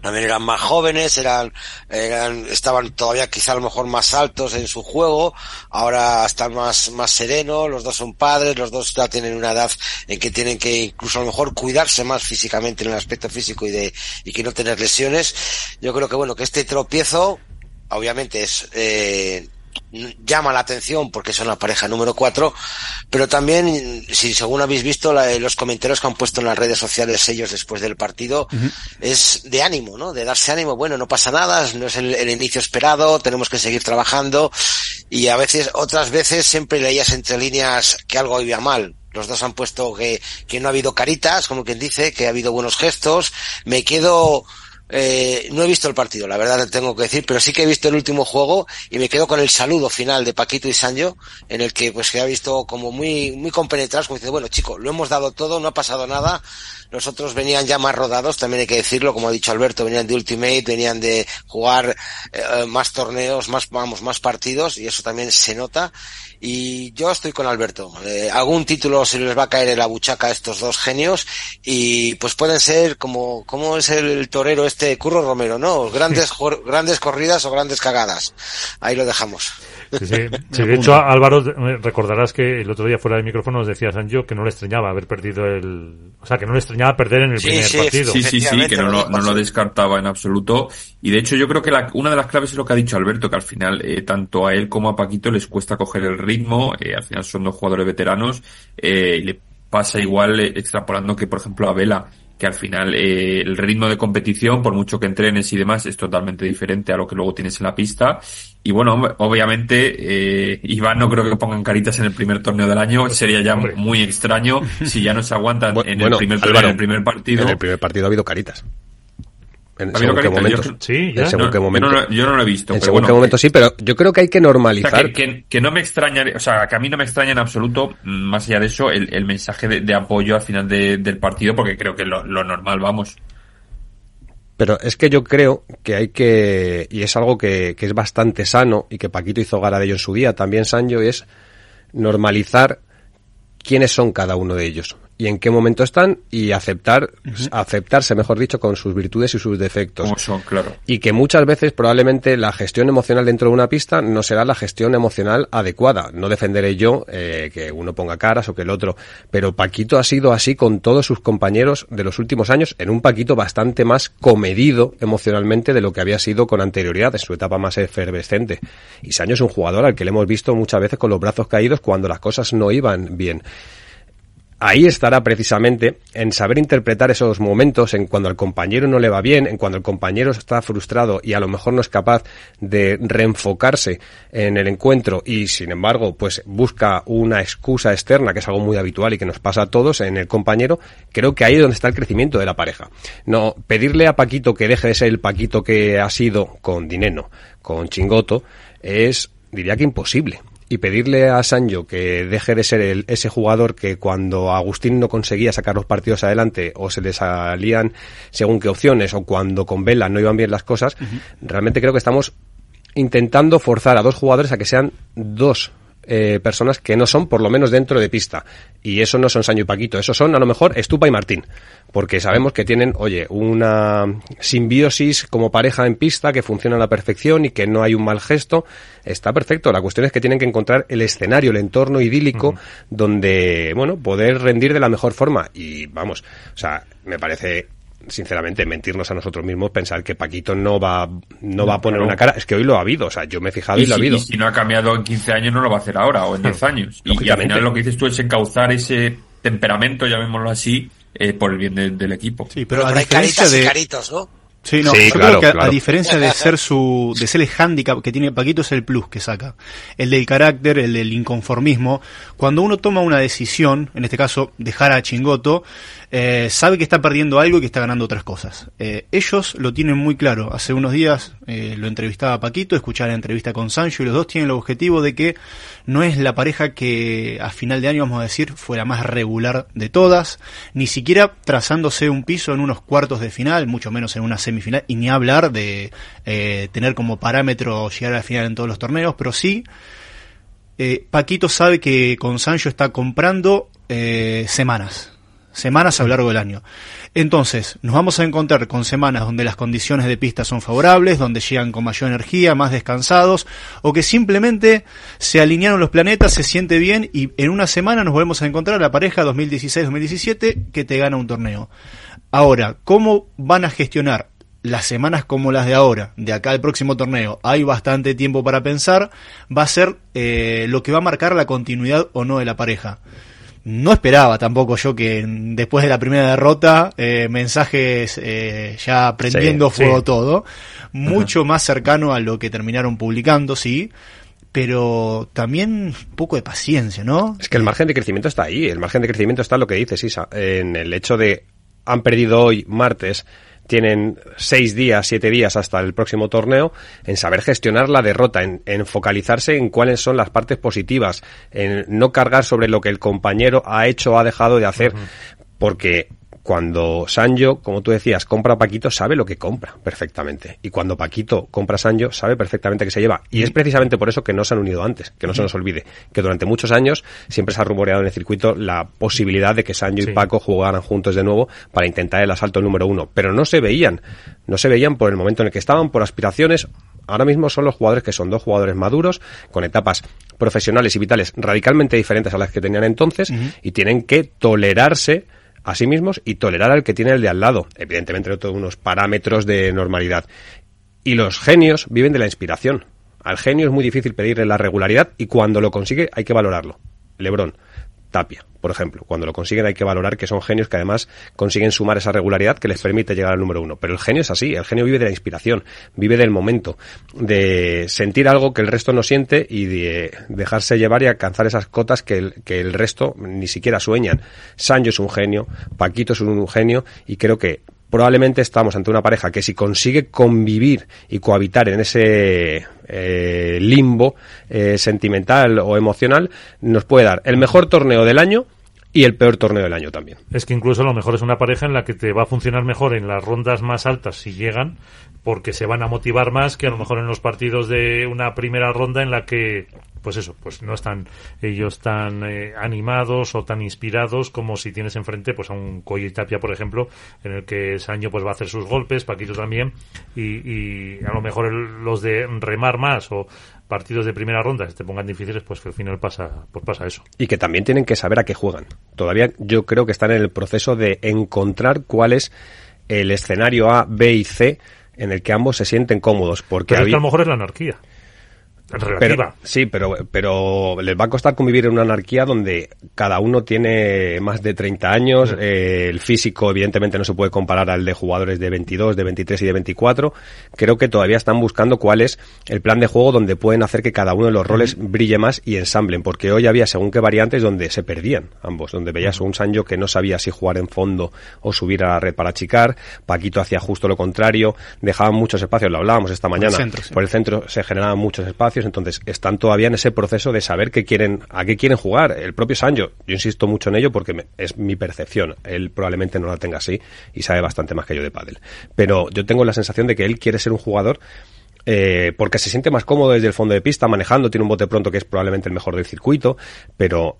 también eran más jóvenes, eran, eran, estaban todavía quizá a lo mejor más altos en su juego, ahora están más, más serenos, los dos son padres, los dos ya tienen una edad en que tienen que incluso a lo mejor cuidarse más físicamente en el aspecto físico y de, y que no tener lesiones. Yo creo que bueno, que este tropiezo, obviamente es, eh, llama la atención porque son la pareja número 4, pero también, si según habéis visto los comentarios que han puesto en las redes sociales ellos después del partido, es de ánimo, ¿no? De darse ánimo, bueno, no pasa nada, no es el, inicio esperado, tenemos que seguir trabajando y a veces, otras veces siempre leías entre líneas que algo iba mal. Los dos han puesto que, que no ha habido caritas, como quien dice, que ha habido buenos gestos. Me quedo eh, no he visto el partido, la verdad tengo que decir, pero sí que he visto el último juego y me quedo con el saludo final de Paquito y Sancho, en el que pues se ha visto como muy, muy compenetrados, como dice, bueno chico, lo hemos dado todo, no ha pasado nada, Nosotros venían ya más rodados, también hay que decirlo, como ha dicho Alberto, venían de Ultimate, venían de jugar eh, más torneos, más, vamos, más partidos, y eso también se nota. Y yo estoy con Alberto. Eh, algún título se les va a caer en la buchaca a estos dos genios y pues pueden ser como, como es el, torero este Curro Romero, ¿no? Grandes, grandes corridas o grandes cagadas. Ahí lo dejamos. Sí, sí. de hecho, Álvaro, recordarás que el otro día fuera del micrófono nos decía Sancho que no le extrañaba haber perdido el... O sea, que no le extrañaba perder en el primer partido. Sí, sí, sí, que no lo, no lo, descartaba en absoluto. Y de hecho yo creo que la, una de las claves es lo que ha dicho Alberto, que al final eh, tanto a él como a Paquito les cuesta coger el ritmo. Eh, al final son dos jugadores veteranos. Eh, y le pasa igual eh, extrapolando que, por ejemplo, a Vela que al final eh, el ritmo de competición, por mucho que entrenes y demás, es totalmente diferente a lo que luego tienes en la pista. Y bueno, obviamente, eh, Iván no creo que pongan caritas en el primer torneo del año, sería ya muy extraño si ya no se aguantan en, el primer, en el primer partido. En el primer partido ha habido caritas. En según qué momento. sí, ya. según no, qué momento. Yo no, lo he visto. En según qué momento sí, pero yo creo que hay que normalizar. que, no me extraña, o sea, que a mí no me extraña en absoluto, mm, más allá de eso, el, el mensaje de, apoyo al final del partido, porque creo que lo, lo normal, vamos. Pero es que yo creo que hay que, y es algo que, que es bastante sano, y que Paquito hizo gala de ello en su día, también Sancho, es normalizar quiénes son cada uno de ellos y en qué momento están y aceptar, aceptarse, mejor dicho, con sus virtudes y sus defectos. Como son, claro. Y que muchas veces probablemente la gestión emocional dentro de una pista no será la gestión emocional adecuada. No defenderé yo eh, que uno ponga caras o que el otro, pero Paquito ha sido así con todos sus compañeros de los últimos años, en un Paquito bastante más comedido emocionalmente de lo que había sido con anterioridad, en su etapa más efervescente. Y Saño es un jugador al que le hemos visto muchas veces con los brazos caídos cuando las cosas no iban bien ahí estará precisamente en saber interpretar esos momentos, en cuando al compañero no le va bien, en cuando el compañero está frustrado y a lo mejor no es capaz de reenfocarse en el encuentro y sin embargo pues busca una excusa externa que es algo muy habitual y que nos pasa a todos en el compañero, creo que ahí es donde está el crecimiento de la pareja. No pedirle a Paquito que deje de ser el Paquito que ha sido con Dineno, con Chingoto, es diría que imposible y pedirle a Sancho que deje de ser el, ese jugador que cuando Agustín no conseguía sacar los partidos adelante o se le salían según qué opciones o cuando con Vela no iban bien las cosas, realmente creo que estamos intentando forzar a dos jugadores a que sean dos eh, personas que no son por lo menos dentro de pista. Y eso no son Saño y Paquito, eso son a lo mejor Estupa y Martín. Porque sabemos que tienen, oye, una simbiosis como pareja en pista que funciona a la perfección y que no hay un mal gesto. Está perfecto. La cuestión es que tienen que encontrar el escenario, el entorno idílico donde, bueno, poder rendir de la mejor forma. Y vamos, o sea, me parece sinceramente, mentirnos a nosotros mismos, pensar que Paquito no va, no va a poner una cara. Es que hoy lo ha habido, o sea, yo me he fijado y, lo ha habido. Y si no ha cambiado en 15 años, no lo va a hacer ahora o en 10 años. Y, al final lo que dices tú es encauzar ese temperamento, llamémoslo así, eh, por el bien del equipo. Sí, pero, a diferencia de... caritos, ¿no? Sí, no, yo creo que a diferencia de ser su, de ser el handicap que tiene Paquito es el plus que saca. El del carácter, el del inconformismo. Cuando uno toma una decisión, en este caso dejar a Chingoto, eh, sabe que está perdiendo algo y que está ganando otras cosas. Eh, ellos lo tienen muy claro. Hace unos días eh, lo entrevistaba Paquito, escuchaba la entrevista con Sancho y los dos tienen el objetivo de que no es la pareja que a final de año, vamos a decir, fue la más regular de todas, ni siquiera trazándose un piso en unos cuartos de final, mucho menos en una semifinal, y ni hablar de tener como parámetro llegar a la final en todos los torneos, pero sí Paquito sabe que con Sancho está comprando semanas semanas a lo largo del año. Entonces, nos vamos a encontrar con semanas donde las condiciones de pista son favorables, donde llegan con mayor energía, más descansados, o que simplemente se alinearon los planetas, se siente bien y en una semana nos volvemos a encontrar la pareja 2016-2017 que te gana un torneo. Ahora, ¿cómo van a gestionar las semanas como las de ahora, de acá al próximo torneo, hay bastante tiempo para pensar, va a ser eh, lo que va a marcar la continuidad o no de la pareja no esperaba tampoco yo que después de la primera derrota, eh, mensajes eh, ya prendiendo fuego todo, mucho más cercano a lo que terminaron publicando, sí, pero también un poco de paciencia, ¿no? Es que el margen de crecimiento está ahí, el margen de crecimiento está en lo que dices, Isa, en el hecho de han perdido hoy martes tienen seis días, siete días hasta el próximo torneo, en saber gestionar la derrota, en, focalizarse en cuáles son las partes positivas, en no cargar sobre lo que el compañero ha hecho o ha dejado de hacer, porque cuando Sancho, como tú decías, compra a Paquito, sabe lo que compra perfectamente. Y cuando Paquito compra a Sancho, sabe perfectamente que se lleva. Y es precisamente por eso que no se han unido antes, que no se nos olvide, que durante muchos años siempre se ha rumoreado en el circuito la posibilidad de que Sancho y Paco jugaran juntos de nuevo para intentar el asalto número uno. Pero no se veían, no se veían por el momento en el que estaban, por aspiraciones. Ahora mismo son los jugadores que son dos jugadores maduros, con etapas profesionales y vitales radicalmente diferentes a las que tenían entonces, y tienen que tolerarse a sí mismos y tolerar al que tiene el de al lado, evidentemente todos unos parámetros de normalidad. Y los genios viven de la inspiración. Al genio es muy difícil pedirle la regularidad y cuando lo consigue hay que valorarlo. Lebrón, Tapia, por ejemplo. Cuando lo consiguen hay que valorar que son genios que además consiguen sumar esa regularidad que les permite llegar al número uno. Pero el genio es así, el genio vive de la inspiración, vive del momento, de sentir algo que el resto no siente y de dejarse llevar y alcanzar esas cotas que el, que el resto ni siquiera sueñan. Sancho es un genio, Paquito es un genio y creo que probablemente estamos ante una pareja que si consigue convivir y cohabitar en ese eh, limbo eh, sentimental o emocional, nos puede dar el mejor torneo del año y el peor torneo del año también. Es que incluso a lo mejor es una pareja en la que te va a funcionar mejor en las rondas más altas si llegan, porque se van a motivar más que a lo mejor en los partidos de una primera ronda en la que pues eso, pues no están ellos tan eh, animados o tan inspirados como si tienes enfrente pues a un Coy Tapia, por ejemplo, en el que Sancho pues va a hacer sus golpes, Paquito también, y, y a lo mejor los de remar más o partidos de primera ronda se te pongan difíciles, pues que al final pasa, pues pasa eso. Y que también tienen que saber a qué juegan. Todavía yo creo que están en el proceso de encontrar cuál es el escenario A, B y C en el que ambos se sienten cómodos. Porque Pero a lo mejor es la anarquía relativa. sí, pero, pero les va a costar convivir en una anarquía donde cada uno tiene más de 30 años, eh, el físico evidentemente no se puede comparar al de jugadores de 22, de 23 y de 24. Creo que todavía están buscando cuál es el plan de juego donde pueden hacer que cada uno de los roles brille más y ensamblen, porque hoy había según qué variantes donde se perdían ambos, donde veías un Sancho que no sabía si jugar en fondo o subir a la red para achicar, Paquito hacía justo lo contrario, dejaban muchos espacios, lo hablábamos esta mañana, por el centro, por el centro se generaban muchos espacios, entonces están todavía en ese proceso de saber qué quieren, a qué quieren jugar. El propio Sancho, yo insisto mucho en ello porque es mi percepción. Él probablemente no la tenga así y sabe bastante más que yo de pádel. Pero yo tengo la sensación de que él quiere ser un jugador eh, porque se siente más cómodo desde el fondo de pista, manejando, tiene un bote pronto que es probablemente el mejor del circuito, pero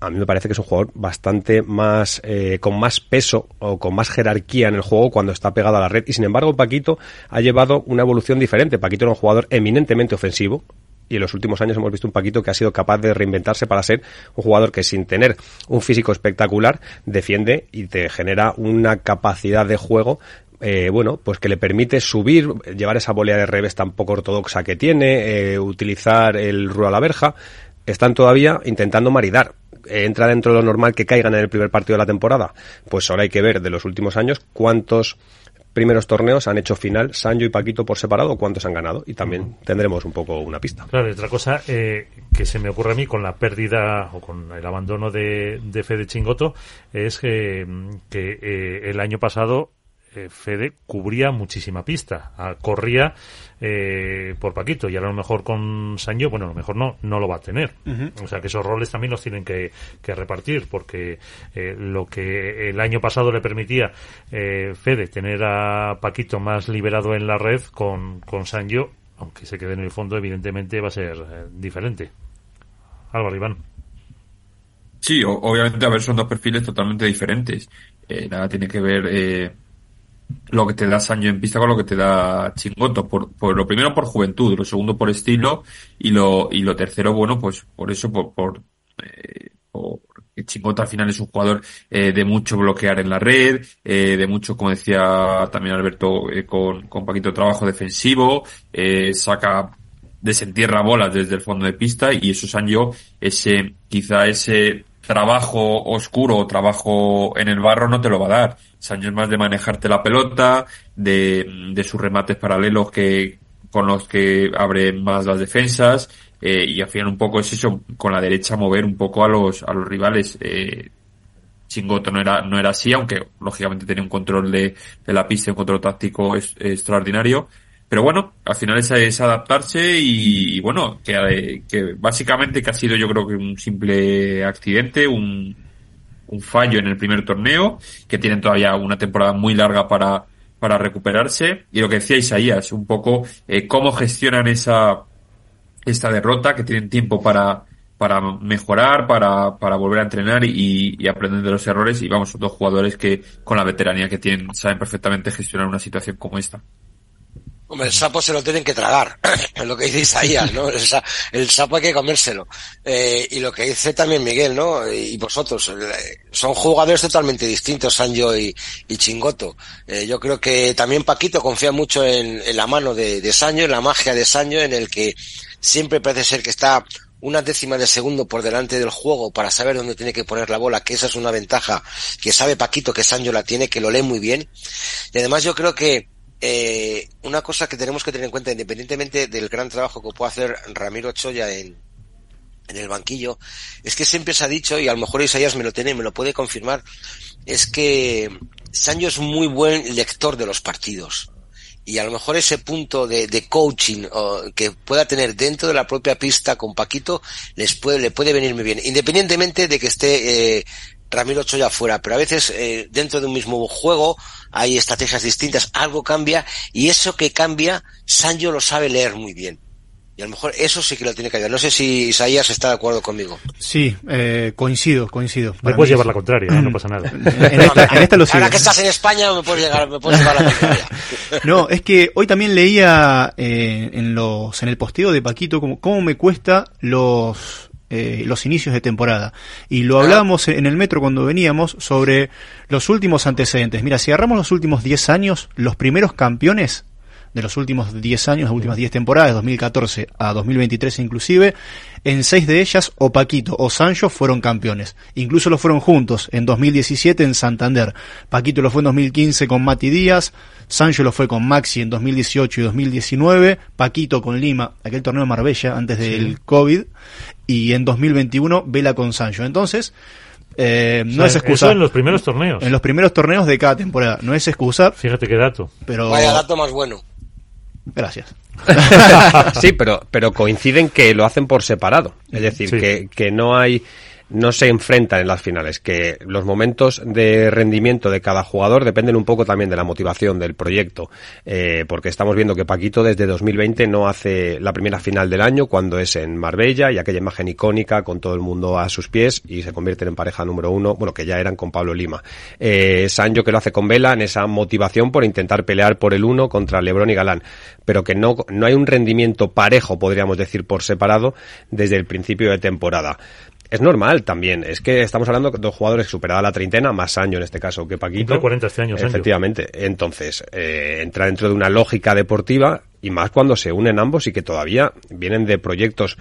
a mí me parece que es un jugador bastante más, eh, con más peso o con más jerarquía en el juego cuando está pegado a la red. Y sin embargo, Paquito ha llevado una evolución diferente. Paquito era un jugador eminentemente ofensivo. Y en los últimos años hemos visto un Paquito que ha sido capaz de reinventarse para ser un jugador que sin tener un físico espectacular defiende y te genera una capacidad de juego eh, bueno, pues que le permite subir, llevar esa volea de revés tan poco ortodoxa que tiene, eh, utilizar el rulo a la verja. Están todavía intentando maridar entra dentro de lo normal que caigan en el primer partido de la temporada. Pues ahora hay que ver de los últimos años cuántos primeros torneos han hecho final Sancho y Paquito por separado cuántos han ganado y también tendremos un poco una pista. Claro, otra cosa eh, que se me ocurre a mí con la pérdida o con el abandono de, de Fede Chingoto es que, que eh, el año pasado eh, Fede cubría muchísima pista, ah, corría eh, por Paquito y ahora a lo mejor con Sancho, bueno, a lo mejor no, no lo va a tener. O sea que esos roles también los tienen que, repartir porque eh, lo que el año pasado le permitía Fede tener a Paquito más liberado en la red con, con Sancho, aunque se quede en el fondo, evidentemente va a ser diferente. Álvaro Iván. Sí, obviamente, a ver, son dos perfiles totalmente diferentes. nada tiene que ver lo que te da Sancho en pista con lo que te da Chingoto. Por, por lo primero por juventud, lo segundo por estilo y lo, y lo tercero, bueno, pues por eso, por, por, eh, Chingoto al final es un jugador eh, de mucho bloquear en la red, eh, de mucho, como decía también Alberto, eh, con, con Paquito, trabajo defensivo, eh, saca, desentierra bolas desde el fondo de pista y eso Sancho, ese, quizá ese trabajo oscuro o trabajo en el barro no te lo va a dar. Años más de manejarte la pelota, de, de sus remates paralelos que con los que abre más las defensas eh, y al final un poco es eso con la derecha mover un poco a los a los rivales eh, Chingoto no era no era así aunque lógicamente tenía un control de, de la pista un control táctico extraordinario pero bueno, al final es, es adaptarse y, bueno, que, que, básicamente que ha sido yo creo que un simple accidente, un, un fallo en el primer torneo, que tienen todavía una temporada muy larga para, para recuperarse. Y lo que decía Isaías, un poco eh, cómo gestionan esa, esta derrota, que tienen tiempo para, para mejorar, para, para volver a entrenar y, aprender de los errores. Y vamos, son dos jugadores que con la veteranía que tienen saben perfectamente gestionar una situación como esta. Hombre, el sapo se lo tienen que tragar, es lo que dice Isaías, ¿no? El, el sapo hay que comérselo. Eh, y lo que dice también Miguel, ¿no? Y vosotros, son jugadores totalmente distintos, Sancho y, Chingoto. Eh, yo creo que también Paquito confía mucho en, en la mano de, de Sancho, en la magia de Sancho, en el que siempre parece ser que está una décima de segundo por delante del juego para saber dónde tiene que poner la bola, que esa es una ventaja que sabe Paquito que Sancho la tiene, que lo lee muy bien. Y además yo creo que eh, una cosa que tenemos que tener en cuenta, independientemente del gran trabajo que pueda hacer Ramiro Choya en, en el banquillo, es que siempre se ha dicho, y a lo mejor Isaías me lo tiene, me lo puede confirmar, es que Sancho es muy buen lector de los partidos. Y a lo mejor ese punto de, coaching que pueda tener dentro de la propia pista con Paquito les puede, le puede venir muy bien, independientemente de que esté eh, Ramiro Choya fuera, pero a veces eh, dentro de un mismo juego hay estrategias distintas, algo cambia y eso que cambia, Sancho lo sabe leer muy bien. Y a lo mejor eso sí que lo tiene que ayudar. No sé si Isaías está de acuerdo conmigo. Sí, eh, coincido, coincido. Me puedes llevar es- la contraria, ¿eh? no pasa nada. En esta, en esta lo sigo. Ahora que estás en España me puedes llegar, me puedes llevar la contraria. No, es que hoy también leía eh, en los en el posteo de Paquito como cómo me cuesta los eh, los inicios de temporada y lo hablábamos en el metro cuando veníamos sobre los últimos antecedentes. Mira, si agarramos los últimos 10 años, los primeros campeones de los últimos 10 años, las últimas 10 temporadas, 2014 a 2023 inclusive, en seis de ellas o Paquito o Sancho fueron campeones. Incluso lo fueron juntos en 2017 en Santander. Paquito lo fue en 2015 con Mati Díaz, Sancho lo fue con Maxi en 2018 y 2019, Paquito con Lima, aquel torneo de Marbella antes del COVID, y en 2021 Vela con Sancho. Entonces, eh, no O sea, es excusa. Eso en los primeros torneos. En los primeros torneos de cada temporada. No es excusa, Fíjate qué dato. pero... Vaya dato más bueno. Gracias. sí, pero, pero coinciden que lo hacen por separado. Es decir, Sí. que, que no hay, no se enfrentan en las finales, que los momentos de rendimiento de cada jugador dependen un poco también de la motivación del proyecto, eh, porque estamos viendo que Paquito desde 2020 no hace la primera final del año cuando es en Marbella y aquella imagen icónica con todo el mundo a sus pies y se convierten en pareja número uno, bueno, que ya eran con Pablo Lima. Eh, Sancho que lo hace con Vela en esa motivación por intentar pelear por el uno contra Lebron y Galán, pero que no, no hay un rendimiento parejo, podríamos decir, por separado desde el principio de temporada. Es normal también, es que estamos hablando de dos jugadores que superaban la treintena, más año en este caso que Paquito. Cumple 40 este año, Sancho. Efectivamente. Entonces, eh, entra dentro de una lógica deportiva y más cuando se unen ambos y que todavía vienen de proyectos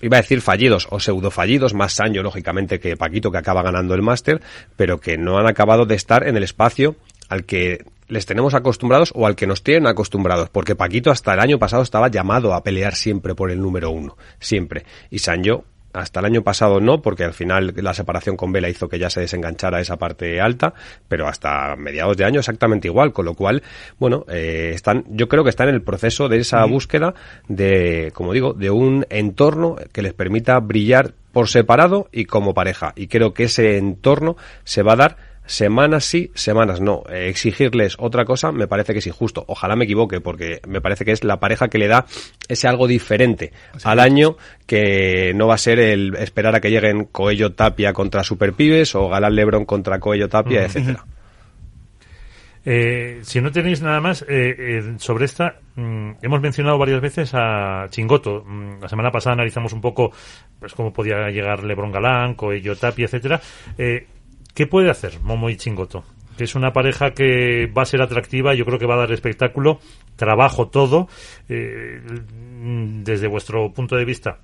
iba a decir fallidos o pseudo fallidos, más Sancho lógicamente que Paquito que acaba ganando el máster, pero que no han acabado de estar en el espacio al que les tenemos acostumbrados o al que nos tienen acostumbrados, porque Paquito hasta el año pasado estaba llamado a pelear siempre por el número uno, siempre, y Sancho hasta el año pasado no, porque al final la separación con Vela hizo que ya se desenganchara esa parte alta, pero hasta mediados de año exactamente igual, con lo cual, bueno, eh, están, yo creo que están en el proceso de esa búsqueda de, como digo, de un entorno que les permita brillar por separado y como pareja. Y creo que ese entorno se va a dar semanas sí, semanas no. Eh, exigirles otra cosa me parece que es injusto. Ojalá me equivoque, porque me parece que es la pareja que le da ese algo diferente al año que no va a ser el esperar a que lleguen Coello Tapia contra Superpibes o Galán Lebron contra Coello Tapia, Ujú. etcétera. Eh, si no tenéis nada más eh, eh, sobre esta, mm, hemos mencionado varias veces a Chingoto. Mm, la semana pasada analizamos un poco pues cómo podía llegar Lebron Galán, Coello Tapia, etcétera. ¿Qué puede hacer Momo y Chingoto? Que es una pareja que va a ser atractiva, yo creo que va a dar espectáculo, trabajo todo, eh, mm, desde vuestro punto de vista.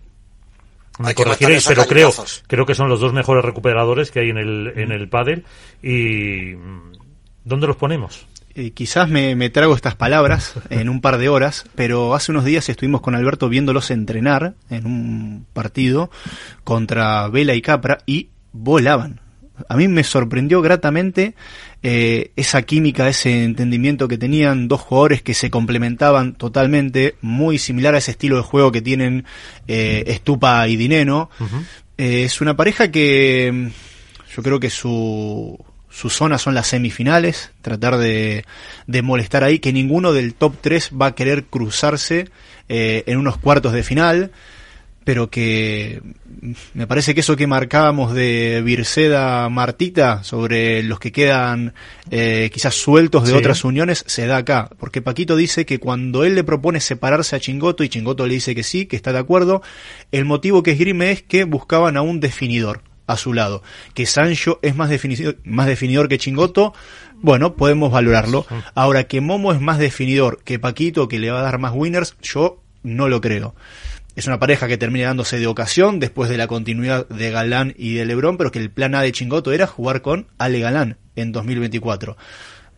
Me corregiréis, pero creo, creo que son los dos mejores recuperadores que hay en el, en el pádel. Y mm, ¿dónde los ponemos? Eh, quizás me, me trago estas palabras en un par de horas, pero hace unos días estuvimos con Alberto viéndolos entrenar en un partido contra Vela y Capra y volaban. A mí me sorprendió gratamente eh, esa química, ese entendimiento que tenían dos jugadores que se complementaban totalmente, muy similar a ese estilo de juego que tienen eh, Estupa y Dineno. Eh, es una pareja que mm, Yo creo que su, su zona son las semifinales, tratar de, de molestar ahí, que ninguno del top 3 va a querer cruzarse eh, en unos cuartos de final, pero que me parece que eso que marcábamos de Virceda Martita sobre los que quedan eh, quizás sueltos de Sí. otras uniones se da acá, porque Paquito dice que cuando él le propone separarse a Chingoto y Chingoto le dice que sí, que está de acuerdo, el motivo que esgrime es que buscaban a un definidor a su lado, que Sancho es más más definidor que Chingoto, bueno, podemos valorarlo. Ahora que Momo es más definidor que Paquito, que le va a dar más winners, yo no lo creo. Es una pareja que termina dándose de ocasión después de la continuidad de Galán y de Lebrón, pero que el plan A de Chingoto era jugar con Ale Galán en 2024.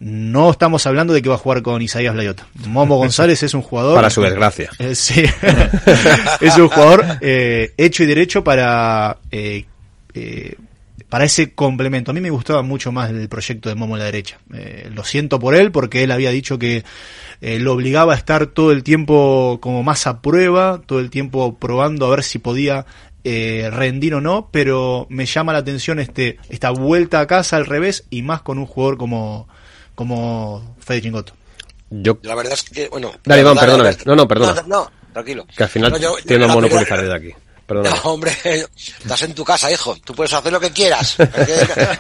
No estamos hablando de que va a jugar con Isaías Layota. Momo González es un jugador. Para su desgracia. Eh, sí. es un jugador eh, hecho y derecho para eh, eh, para ese complemento. A mí me gustaba mucho más el proyecto de Momo en la derecha. Eh, lo siento por él porque él había dicho que eh, lo obligaba a estar todo el tiempo como más a prueba, todo el tiempo probando a ver si podía eh, rendir o no, pero me llama la atención este esta vuelta a casa al revés y más con un jugador como como Fede Chingoto. Yo, La verdad es que, bueno. Dale, Iván, perdóname. No, no, perdona. No, no, tranquilo. que al final No, yo- tiendo a la monopolizar desde aquí. No, hombre, estás en tu casa, hijo. Tú puedes hacer lo que quieras. Aquí-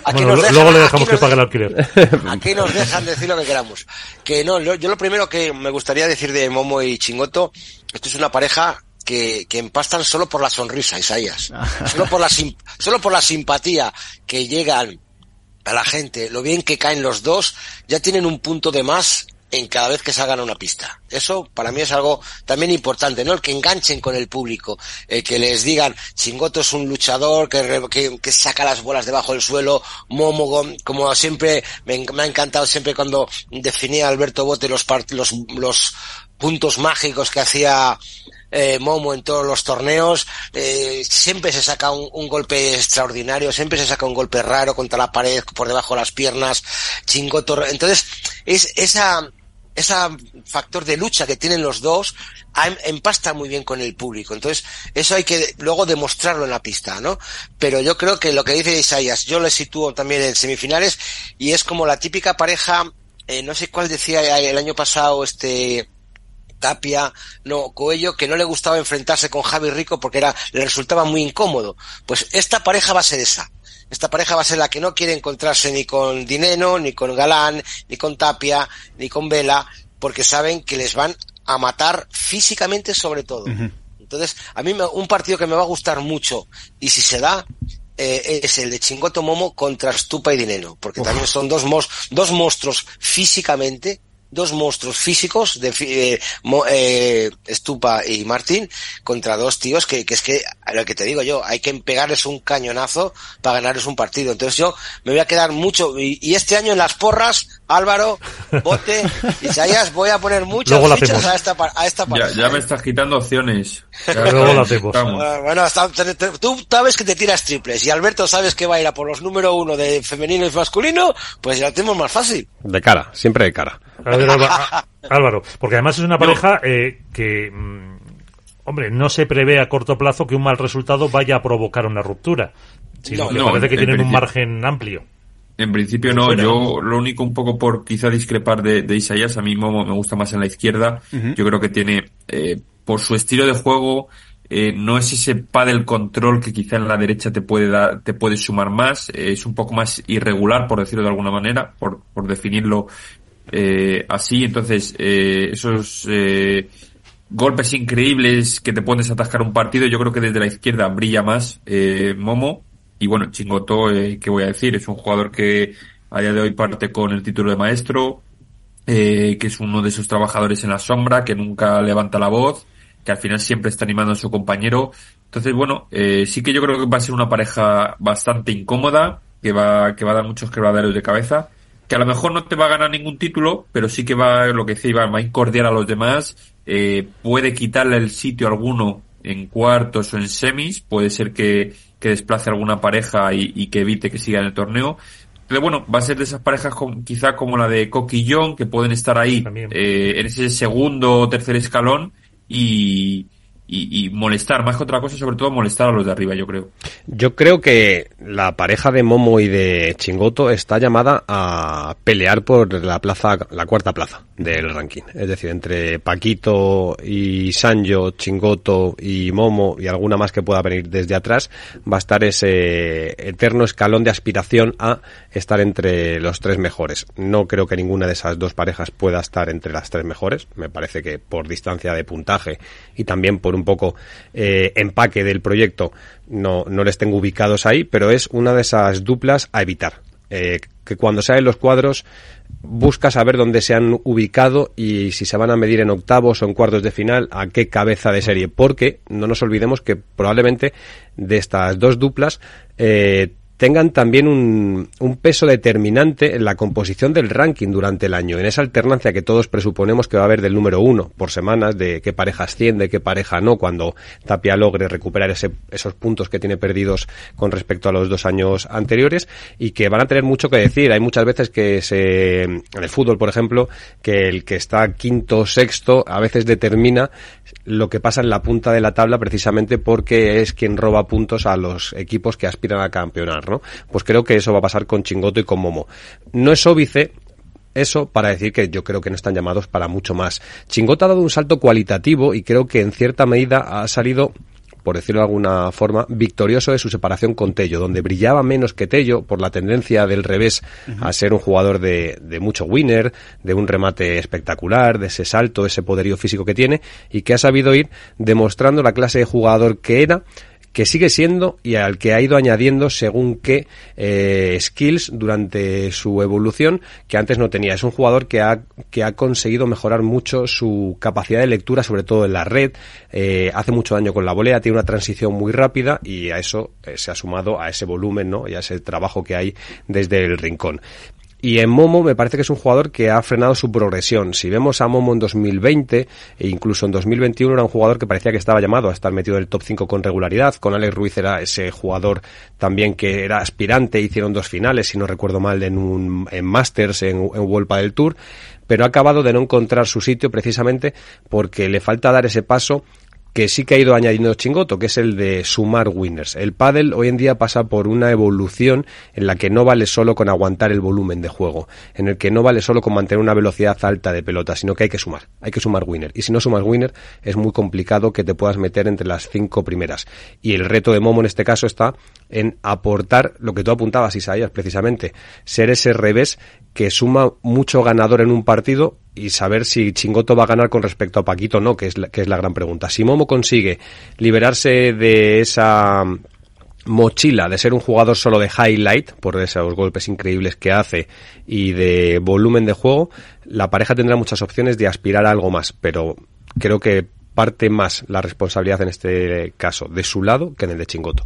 aquí Bueno, nos dejan- luego le aquí dejamos que pague el alquiler. Aquí nos dejan decir lo que queramos. Que no, yo lo primero que me gustaría decir de Momo y Chingoto, esto es una pareja que, que empastan solo por la sonrisa, Isaías. Solo por la, sim- solo por la simpatía que llegan a la gente, lo bien que caen los dos, ya tienen un punto de más en cada vez que salgan a una pista. Eso para mí es algo también importante, ¿no? El que enganchen con el público, el que les digan, Chingoto es un luchador que, que, que saca las bolas debajo del suelo, Momo, como siempre, me, ha encantado siempre cuando definía Alberto Bote los, los, puntos mágicos que hacía eh, Momo en todos los torneos, eh, siempre se saca un, un golpe extraordinario, siempre se saca un golpe raro contra la pared, por debajo de las piernas, chingoto. Entonces, es esa, esa factor de lucha que tienen los dos am- empasta muy bien con el público. Entonces, eso hay que luego demostrarlo en la pista, ¿no? Pero yo creo que lo que dice Isaías, yo le sitúo también en semifinales y es como la típica pareja, eh, no sé cuál decía el año pasado este, Tapia, no, Coello, que no le gustaba enfrentarse con Javi Rico porque era, le resultaba muy incómodo. Pues esta pareja va a ser esa. Esta pareja va a ser la que no quiere encontrarse ni con Dineno, ni con Galán, ni con Tapia, ni con Vela, porque saben que les van a matar físicamente sobre todo. Entonces, a mí me- un partido que me va a gustar mucho, y si se da, eh, es el de Chingoto Momo contra Stupa y Dineno, porque también son dos, mos- dos monstruos físicamente, dos monstruos físicos de eh, eh, Stupa y Martín contra dos tíos que, que es que lo que te digo yo hay que pegarles un cañonazo para ganarles un partido. Entonces yo me voy a quedar mucho y este año en las porras Álvaro Bote Isaías voy a poner muchas Luego la fichas hacemos. a esta, pa- a esta Ya, ya me estás quitando opciones. Ya Luego está, lo hacemos. Bueno, bueno, está- te- te- tú sabes que te tiras triples y Alberto sabes que va a ir a por los número uno de femenino y masculino, pues ya lo tenemos más fácil. De cara, siempre de cara. A ver, Álva- Álvaro, porque además es una pareja eh, que, mm, hombre, no se prevé a corto plazo que un mal resultado vaya a provocar una ruptura, sino No, que no, parece que en tienen un margen amplio. En principio no, Fuera. yo lo único un poco por quizá discrepar de, de Isaías, a mí Momo me gusta más en la izquierda, yo creo que tiene, eh, por su estilo de juego, eh, no es ese pádel control que quizá en la derecha te puede dar, te puede sumar más, eh, es un poco más irregular, por decirlo de alguna manera, por, por definirlo eh, así, entonces eh, esos eh, golpes increíbles que te puedes atascar un partido, yo creo que desde la izquierda brilla más eh, Momo, y bueno, Chingoto, eh, ¿qué voy a decir? Es un jugador que a día de hoy parte con el título de maestro, eh, que es uno de esos trabajadores en la sombra, que nunca levanta la voz, que al final siempre está animando a su compañero. Entonces, bueno, eh, sí que yo creo que va a ser una pareja bastante incómoda, que va, que va a dar muchos quebraderos de cabeza, que a lo mejor no te va a ganar ningún título, pero sí que va, lo que decía Iván, va a incordiar a los demás, eh, puede quitarle el sitio alguno en cuartos o en semis, puede ser que, que desplace a alguna pareja y, y que evite que siga en el torneo. Pero bueno, va a ser de esas parejas con- quizá como la de Coqui y John, que pueden estar ahí eh, en ese segundo o tercer escalón y, y, molestar, más que otra cosa, sobre todo molestar a los de arriba, yo creo. Yo creo que la pareja de Momo y de Chingoto está llamada a pelear por la plaza, la cuarta plaza del ranking. Es decir, entre Paquito y Sanjo, Chingoto y Momo y alguna más que pueda venir desde atrás, va a estar ese eterno escalón de aspiración a estar entre los tres mejores. No creo que ninguna de esas dos parejas pueda estar entre las tres mejores. Me parece que por distancia de puntaje y también por un poco eh, empaque del proyecto no, no les tengo ubicados ahí, pero es una de esas duplas a evitar. Eh, que cuando salen los cuadros busca saber dónde se han ubicado y si se van a medir en octavos o en cuartos de final a qué cabeza de serie, porque no nos olvidemos que probablemente de estas dos duplas eh, tengan también un, peso determinante en la composición del ranking durante el año, en esa alternancia que todos presuponemos que va a haber del número uno por semanas, de qué pareja asciende, qué pareja no, cuando Tapia logre recuperar ese, esos puntos que tiene perdidos con respecto a los dos años anteriores y que van a tener mucho que decir. Hay muchas veces que se, en el fútbol, por ejemplo, que el que está quinto o sexto a veces determina lo que pasa en la punta de la tabla precisamente porque es quien roba puntos a los equipos que aspiran a campeonar, ¿no? Pues creo que eso va a pasar con Chingoto y con Momo. No es óbice, eso para decir que yo creo que no están llamados para mucho más. Chingoto ha dado un salto cualitativo y creo que en cierta medida ha salido por decirlo de alguna forma, victorioso de su separación con Tello, donde brillaba menos que Tello por la tendencia del revés a ser un jugador de, de, mucho winner, de un remate espectacular, de ese salto, ese poderío físico que tiene, y que ha sabido ir demostrando la clase de jugador que era, que sigue siendo y al que ha ido añadiendo según qué eh, skills durante su evolución que antes no tenía. Es un jugador que ha, que ha conseguido mejorar mucho su capacidad de lectura, sobre todo en la red, eh, hace mucho daño con la volea, tiene una transición muy rápida y a eso eh, se ha sumado a ese volumen ¿no? y a ese trabajo que hay desde el rincón. Y en Momo me parece que es un jugador que ha frenado su progresión. Si vemos a Momo en 2020 e incluso en 2021 era un jugador que parecía que estaba llamado a estar metido en el top 5 con regularidad. Con Alex Ruiz era ese jugador también que era aspirante, hicieron dos finales, si no recuerdo mal, en un en Masters, en, en del Tour pero ha acabado de no encontrar su sitio precisamente porque le falta dar ese paso que sí que ha ido añadiendo Chingoto, que es el de sumar winners. El pádel hoy en día pasa por una evolución en la que no vale solo con aguantar el volumen de juego, en el que no vale solo con mantener una velocidad alta de pelota, sino que hay que sumar, hay que sumar winner. Y si no sumas winner, es muy complicado que te puedas meter entre las cinco primeras. Y el reto de Momo en este caso está en aportar lo que tú apuntabas, Isaías, precisamente, ser ese revés que suma mucho ganador en un partido y saber si Chingoto va a ganar con respecto a Paquito o no, que es, la, que es la gran pregunta. Si Momo consigue liberarse de esa mochila de ser un jugador solo de highlight, por esos golpes increíbles que hace y de volumen de juego, la pareja tendrá muchas opciones de aspirar a algo más, pero creo que parte más la responsabilidad en este caso de su lado que en el de Chingoto.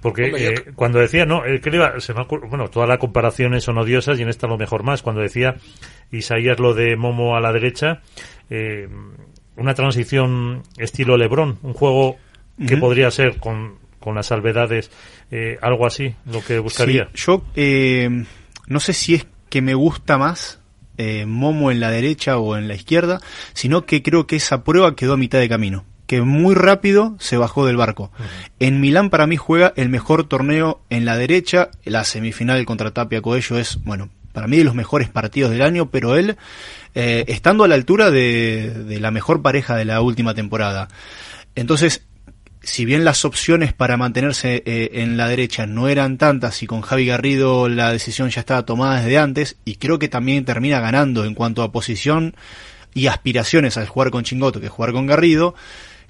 Porque eh, cuando decía, no, eh, que iba, se me bueno, todas las comparaciones son odiosas y en esta lo mejor más. Cuando decía Isaías lo de Momo a la derecha, eh, una transición estilo Lebron, un juego que podría ser con, con las salvedades eh, algo así, lo que buscaría. Sí, yo eh, no sé si es que me gusta más eh, Momo en la derecha o en la izquierda, sino que creo que esa prueba quedó a mitad de camino que muy rápido se bajó del barco. Uh -huh. En Milán para mí juega el mejor torneo en la derecha, la semifinal contra Tapia Coello es, bueno, para mí de los mejores partidos del año, pero él eh, estando a la altura de, de la mejor pareja de la última temporada. Entonces, si bien las opciones para mantenerse eh, en la derecha no eran tantas y con Javi Garrido la decisión ya estaba tomada desde antes y creo que también termina ganando en cuanto a posición y aspiraciones al jugar con Chingoto que jugar con Garrido,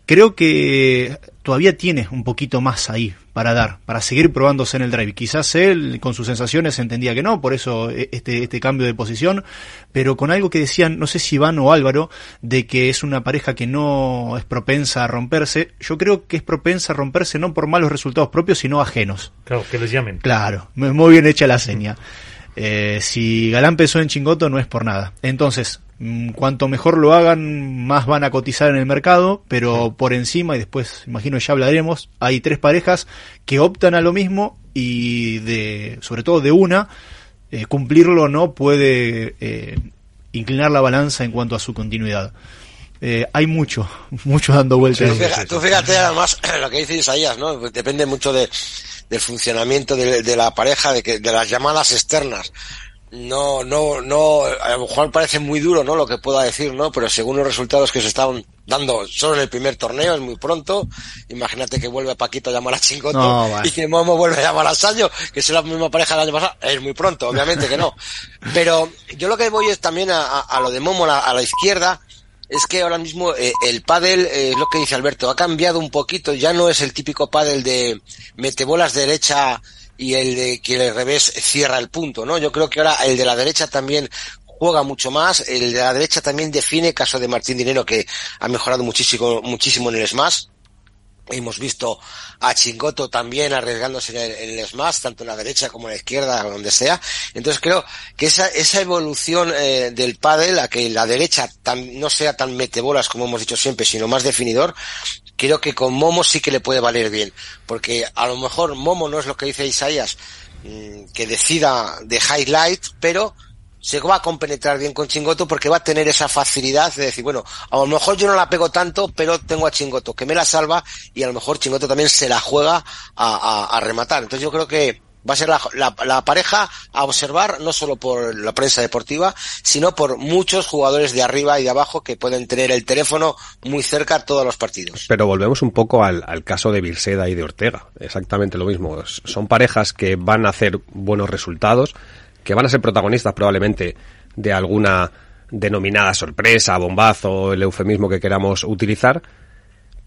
creo que todavía tiene un poquito más ahí para dar, para seguir probándose en el drive. Quizás él con sus sensaciones entendía que no, por eso este, este cambio de posición, pero con algo que decían, no sé si Iván o Álvaro, de que es una pareja que no es propensa a romperse, yo creo que es propensa a romperse no por malos resultados propios, sino ajenos. Claro, que les llamen. Claro, muy bien hecha la seña. Eh, si Galán pesó en Chingoto no es por nada. Entonces, cuanto mejor lo hagan, más van a cotizar en el mercado, pero por encima, y después imagino ya hablaremos, hay tres parejas que optan a lo mismo y de, sobre todo de una, eh, cumplirlo no puede eh, inclinar la balanza en cuanto a su continuidad. eh, hay mucho, mucho dando vueltas. tú, fíjate, además lo que dice Isaías, ¿no? Depende mucho de, del funcionamiento de, de, la pareja, de, que, de las llamadas externas no, no, no, a lo mejor parece muy duro, ¿no? Lo que pueda decir, ¿no? Pero según los resultados que se están dando solo en el primer torneo, es muy pronto. Imagínate que vuelve Paquito a llamar a Chingoto y que Momo vuelve a llamar a Sayo, que es la misma pareja del año pasado. Es muy pronto, obviamente que no. Pero yo lo que voy es también a, a, lo de Momo a, la izquierda. Es que ahora mismo eh, el pádel, eh, es lo que dice Alberto, ha cambiado un poquito, ya no es el típico pádel de mete bolas derecha y el de que el revés cierra el punto, ¿no? Yo creo que ahora el de la derecha también juega mucho más, el de la derecha también define, caso de Martín Dinero que ha mejorado muchísimo, muchísimo en el Smash, Hemos visto a Chingoto también arriesgándose en el, smash, tanto en la derecha como en la izquierda, donde sea. Entonces creo que esa, esa evolución eh, del pádel, a que la derecha no sea tan metebolas como hemos dicho siempre, sino más definidor, creo que con Momo sí que le puede valer bien. Porque a lo mejor Momo no es lo que dice Isaías, mm, que decida de highlight, pero se va a compenetrar bien con Chingoto porque va a tener esa facilidad de decir, bueno, a lo mejor yo no la pego tanto, pero tengo a Chingoto que me la salva y a lo mejor Chingoto también se la juega a, a, rematar. Entonces yo creo que va a ser la, la, pareja a observar no solo por la prensa deportiva, sino por muchos jugadores de arriba y de abajo que pueden tener el teléfono muy cerca todos los partidos. Pero volvemos un poco al, al caso de Virseda y de Ortega. Exactamente lo mismo. Son parejas que van a hacer buenos resultados que van a ser protagonistas probablemente de alguna denominada sorpresa, bombazo, el eufemismo que queramos utilizar,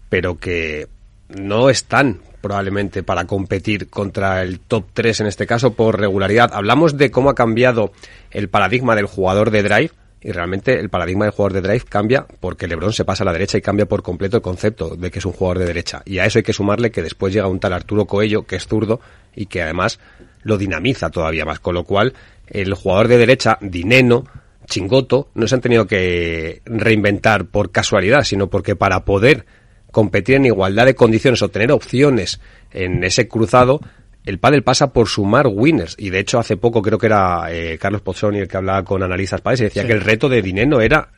pero que no están probablemente para competir contra el top 3 en este caso por regularidad. Hablamos de cómo ha cambiado el paradigma del jugador de drive y realmente el paradigma del jugador de drive cambia porque LeBron se pasa a la derecha y cambia por completo el concepto de que es un jugador de derecha. Y a eso hay que sumarle que después llega un tal Arturo Coello que es zurdo y que además lo dinamiza todavía más, con lo cual el jugador de derecha, Dineno, Chingoto, no se han tenido que reinventar por casualidad, sino porque para poder competir en igualdad de condiciones o tener opciones en ese cruzado, el pádel pasa por sumar winners. Y de hecho, hace poco creo que era eh, Carlos Pozzoni el que hablaba con analistas padres y decía que el reto de Dineno era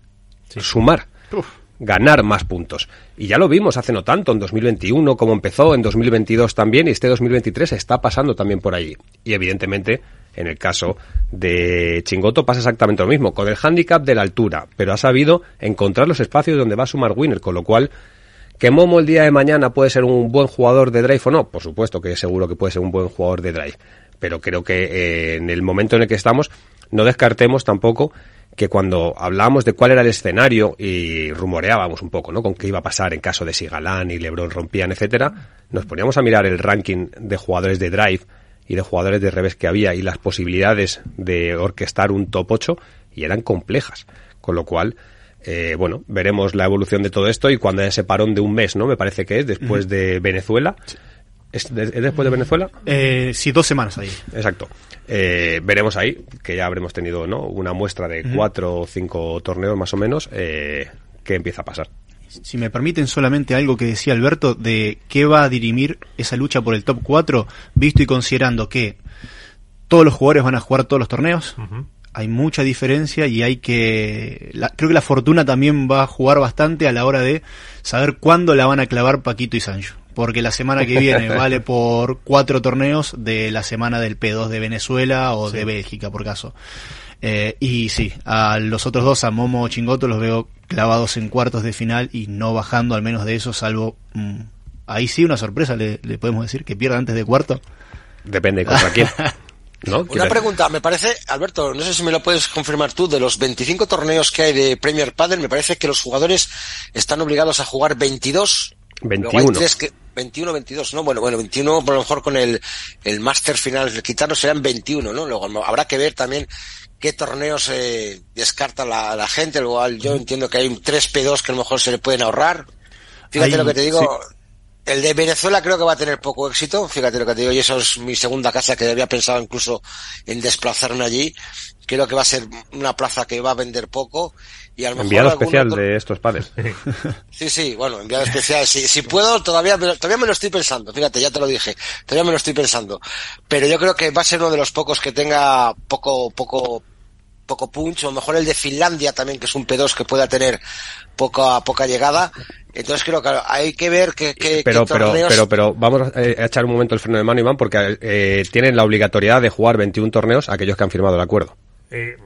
sumar. ganar más puntos. Y ya lo vimos hace no tanto, en 2021, como empezó, en 2022 también, y este 2023 está pasando también por ahí. Y evidentemente, en el caso de Chingoto pasa exactamente lo mismo, con el hándicap de la altura, pero ha sabido encontrar los espacios donde va a sumar winner, con lo cual, ¿que Momo el día de mañana puede ser un buen jugador de drive o no? Por supuesto que seguro que puede ser un buen jugador de drive, pero creo que eh, en el momento en el que estamos, no descartemos tampoco que cuando hablábamos de cuál era el escenario y rumoreábamos un poco, ¿no? Con qué iba a pasar en caso de si Galán y LeBron rompían, etcétera, nos poníamos a mirar el ranking de jugadores de drive y de jugadores de revés que había y las posibilidades de orquestar un top 8 y eran complejas. Con lo cual, eh, bueno, veremos la evolución de todo esto y cuando haya ese parón de un mes, ¿no? Me parece que es después de Venezuela. ¿Es, después de Venezuela? Eh, sí, dos semanas ahí. Exacto. Eh, veremos ahí, que ya habremos tenido ¿no? una muestra de cuatro o cinco torneos más o menos, eh, qué empieza a pasar. Si me permiten solamente algo que decía Alberto de qué va a dirimir esa lucha por el top 4, visto y considerando que todos los jugadores van a jugar todos los torneos, hay mucha diferencia y hay que... creo que la fortuna también va a jugar bastante a la hora de saber cuándo la van a clavar Paquito y Sancho porque la semana que viene vale por cuatro torneos de la semana del P2 de Venezuela o de Bélgica, por caso. Eh, y sí, a los otros dos, a Momo o Chingoto, los veo clavados en cuartos de final y no bajando al menos de eso, salvo... Mm, ahí sí una sorpresa, le, podemos decir, que pierda antes de cuarto. Depende contra quién. ¿No? Una pregunta, me parece, Alberto, no sé si me lo puedes confirmar tú, de los 25 torneos que hay de Premier Padel, me parece que los jugadores están obligados a jugar 22. 21. que, 21, 22, ¿no? Bueno, bueno, 21 por lo mejor con el, el máster final, el quitarlo serán 21, ¿no? Luego habrá que ver también qué torneos se descarta la, la gente, luego yo entiendo que hay tres P2 que a lo mejor se le pueden ahorrar. Fíjate lo que te digo, el de Venezuela creo que va a tener poco éxito, fíjate lo que te digo, y eso es mi segunda casa que había pensado incluso en desplazarme allí. Creo que va a ser una plaza que va a vender poco y a lo enviado especial de estos padres. Sí, sí, bueno, enviado especial. Si, si puedo, todavía me, todavía me lo estoy pensando. Fíjate, ya te lo dije. Todavía me lo estoy pensando. Pero yo creo que va a ser uno de los pocos que tenga poco, poco poco punch, o mejor el de Finlandia también, que es un P2 que pueda tener poca, poca llegada. Entonces creo que hay que ver que, que pero, pero, pero, pero vamos a echar un momento el freno de mano, Iván, porque eh, tienen la obligatoriedad de jugar 21 torneos aquellos que han firmado el acuerdo. Eh,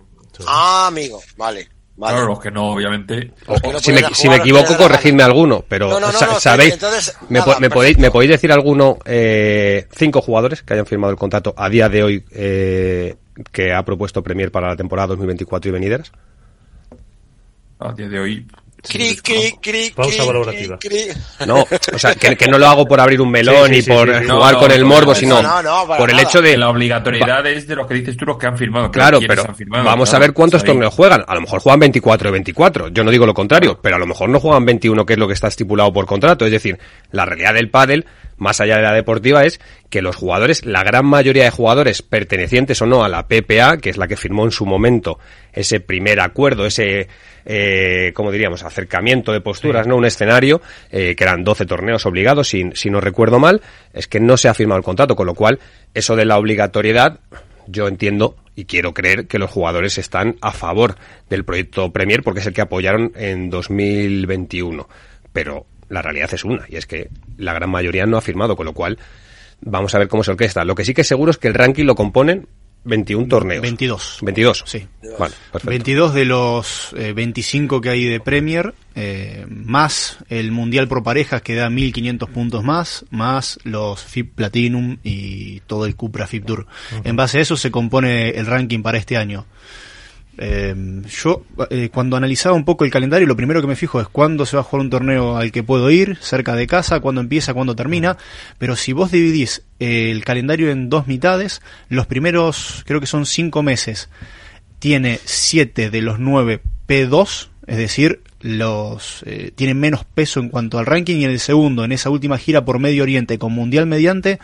ah, amigo, vale. Vale. Claro, los que no, obviamente. si, me, si, me, equivoco, corregidme alguno, pero ¿sabéis? me, podéis, ¿Me podéis decir alguno, eh, cinco jugadores que hayan firmado el contrato a día de hoy eh, que ha propuesto Premier para la temporada 2024 y venideras? A día de hoy, Cri, cri, cri, Pausa valorativa. No, o sea, que, que, no lo hago por abrir un melón y por jugar con el morbo, sino por el hecho de... La obligatoriedad es de lo que dices tú, los que han firmado. Claro, pero vamos a ver cuántos torneos juegan. A lo mejor juegan 24 de 24. Yo no digo lo contrario, pero a lo mejor no juegan 21, que es lo que está estipulado por contrato. Es decir, la realidad del pádel, más allá de la deportiva, es que los jugadores, la gran mayoría de jugadores pertenecientes o no a la PPA, que es la que firmó en su momento ese primer acuerdo, ese eh, como diríamos, acercamiento de posturas, ¿no? Un escenario, eh, que eran 12 torneos obligados, si, si no recuerdo mal, es que no se ha firmado el contrato, con lo cual, eso de la obligatoriedad, yo entiendo y quiero creer que los jugadores están a favor del proyecto Premier porque es el que apoyaron en 2021. Pero la realidad es una, y es que la gran mayoría no ha firmado, con lo cual vamos a ver cómo se orquesta. Lo que sí que es seguro es que el ranking lo componen 21 torneos. 22. 22. Sí. Vale, perfecto. 22 de los eh, 25 que hay de Premier, eh, más el Mundial Pro Parejas que da 1500 puntos más, más los FIP Platinum y todo el Cupra FIP Tour. En base a eso se compone el ranking para este año. Eh, yo cuando analizaba un poco el calendario, lo primero que me fijo es cuándo se va a jugar un torneo al que puedo ir, cerca de casa, cuándo empieza, cuándo termina. Pero si vos dividís eh, el calendario en dos mitades, los primeros creo que son cinco meses, tiene siete de los nueve P2, es decir, los eh, tienen menos peso en cuanto al ranking y en el segundo, en esa última gira por Medio Oriente con Mundial mediante,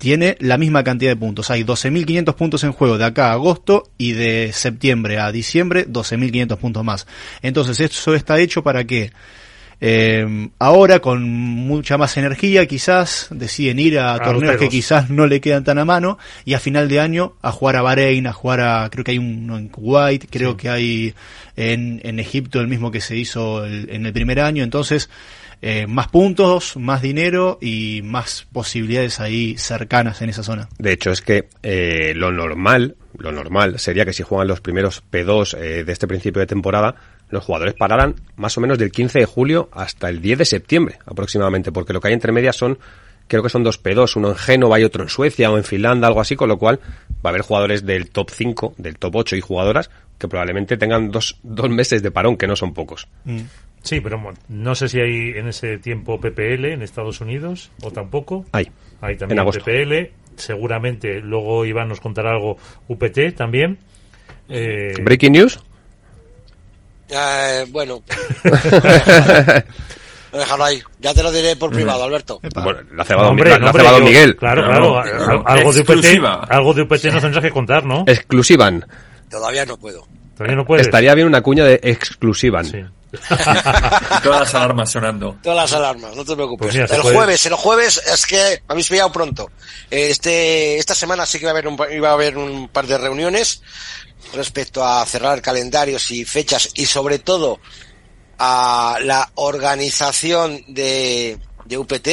tiene la misma cantidad de puntos. Hay 12.500 puntos en juego de acá a agosto y de septiembre a diciembre 12.500 puntos más. Entonces eso está hecho para que eh, ahora con mucha más energía quizás deciden ir a, torneos que quizás no le quedan tan a mano y a final de año a jugar a Bahrein, a jugar a, creo que hay uno en Kuwait, creo que hay en, en Egipto el mismo que se hizo en el primer año. Entonces eh, más puntos, más dinero y más posibilidades ahí cercanas en esa zona. De hecho, es que eh, lo normal, lo normal sería que si juegan los primeros P2 eh, de este principio de temporada, los jugadores pararan más o menos del 15 de julio hasta el 10 de septiembre aproximadamente, porque lo que hay entre medias son creo que son dos P2, uno en Génova y otro en Suecia o en Finlandia, algo así, con lo cual va a haber jugadores del top 5, del top 8 y jugadoras que probablemente tengan dos, dos meses de parón, que no son pocos. Mm. Sí, pero no sé si hay en ese tiempo PPL en Estados Unidos o tampoco. Hay. Hay también PPL. Seguramente luego Iván nos contará algo UPT también. Eh... Breaking news. Eh, bueno. Déjalo ahí. Ya te lo diré por privado, Alberto. Bueno, la ha cebado, Hombre, la, la Miguel. Claro, claro. algo, de UPT, algo de UPT nos tendrás que contar, ¿no? Exclusivan. Todavía no puedo. Puedes. Estaría bien una cuña de exclusivan. Sí. Todas las alarmas sonando. Todas las alarmas, no te preocupes. Pues el jueves, el jueves es que habéis pillado pronto. Este, esta semana sí que va a haber un, iba a haber un par de reuniones respecto a cerrar calendarios y fechas y sobre todo a la organización de, de UPT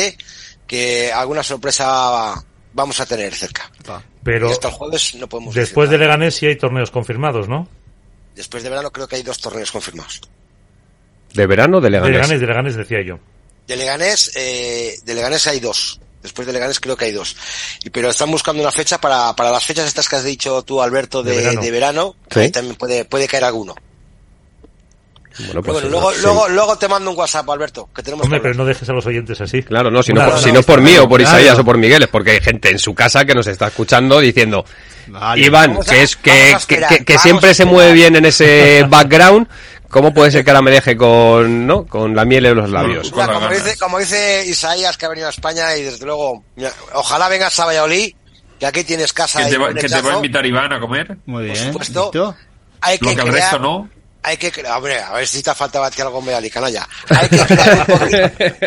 que alguna sorpresa vamos a tener cerca. Pero hasta el jueves no podemos después de Leganés sí hay torneos confirmados, ¿no? Después de verano creo que hay dos torneos confirmados. ¿De verano o de Leganés? De Leganés, de Leganés decía yo. De Leganés, eh, de Leganés hay dos. Después de Leganés creo que hay dos. Y, pero están buscando una fecha para, para las fechas estas que has dicho tú, Alberto, de, de verano. Ahí también puede, puede caer alguno. Bueno, pues bueno luego, luego, luego te mando un WhatsApp, Alberto, que tenemos Hombre, pero no dejes a los oyentes así. Claro, no, si no, por, si no por mí o por Isaías o por Miguel, es porque hay gente en su casa que nos está escuchando diciendo, Iván, que es que, que, que, siempre se mueve bien en ese background, ¿Cómo puede ser que ahora me deje con, ¿no? con la miel en los labios? como, dice, como, dice, Isaías, que ha venido a España y desde luego, ojalá vengas a Valladolid, que aquí tienes casa. Que, te va, que te va, a invitar Iván a comer. Muy bien. Por supuesto. Hay que Lo que al resto no. Hay que crear, hombre, a ver si te faltaba algo en Valladolid, ya. Hay que crear un poquito,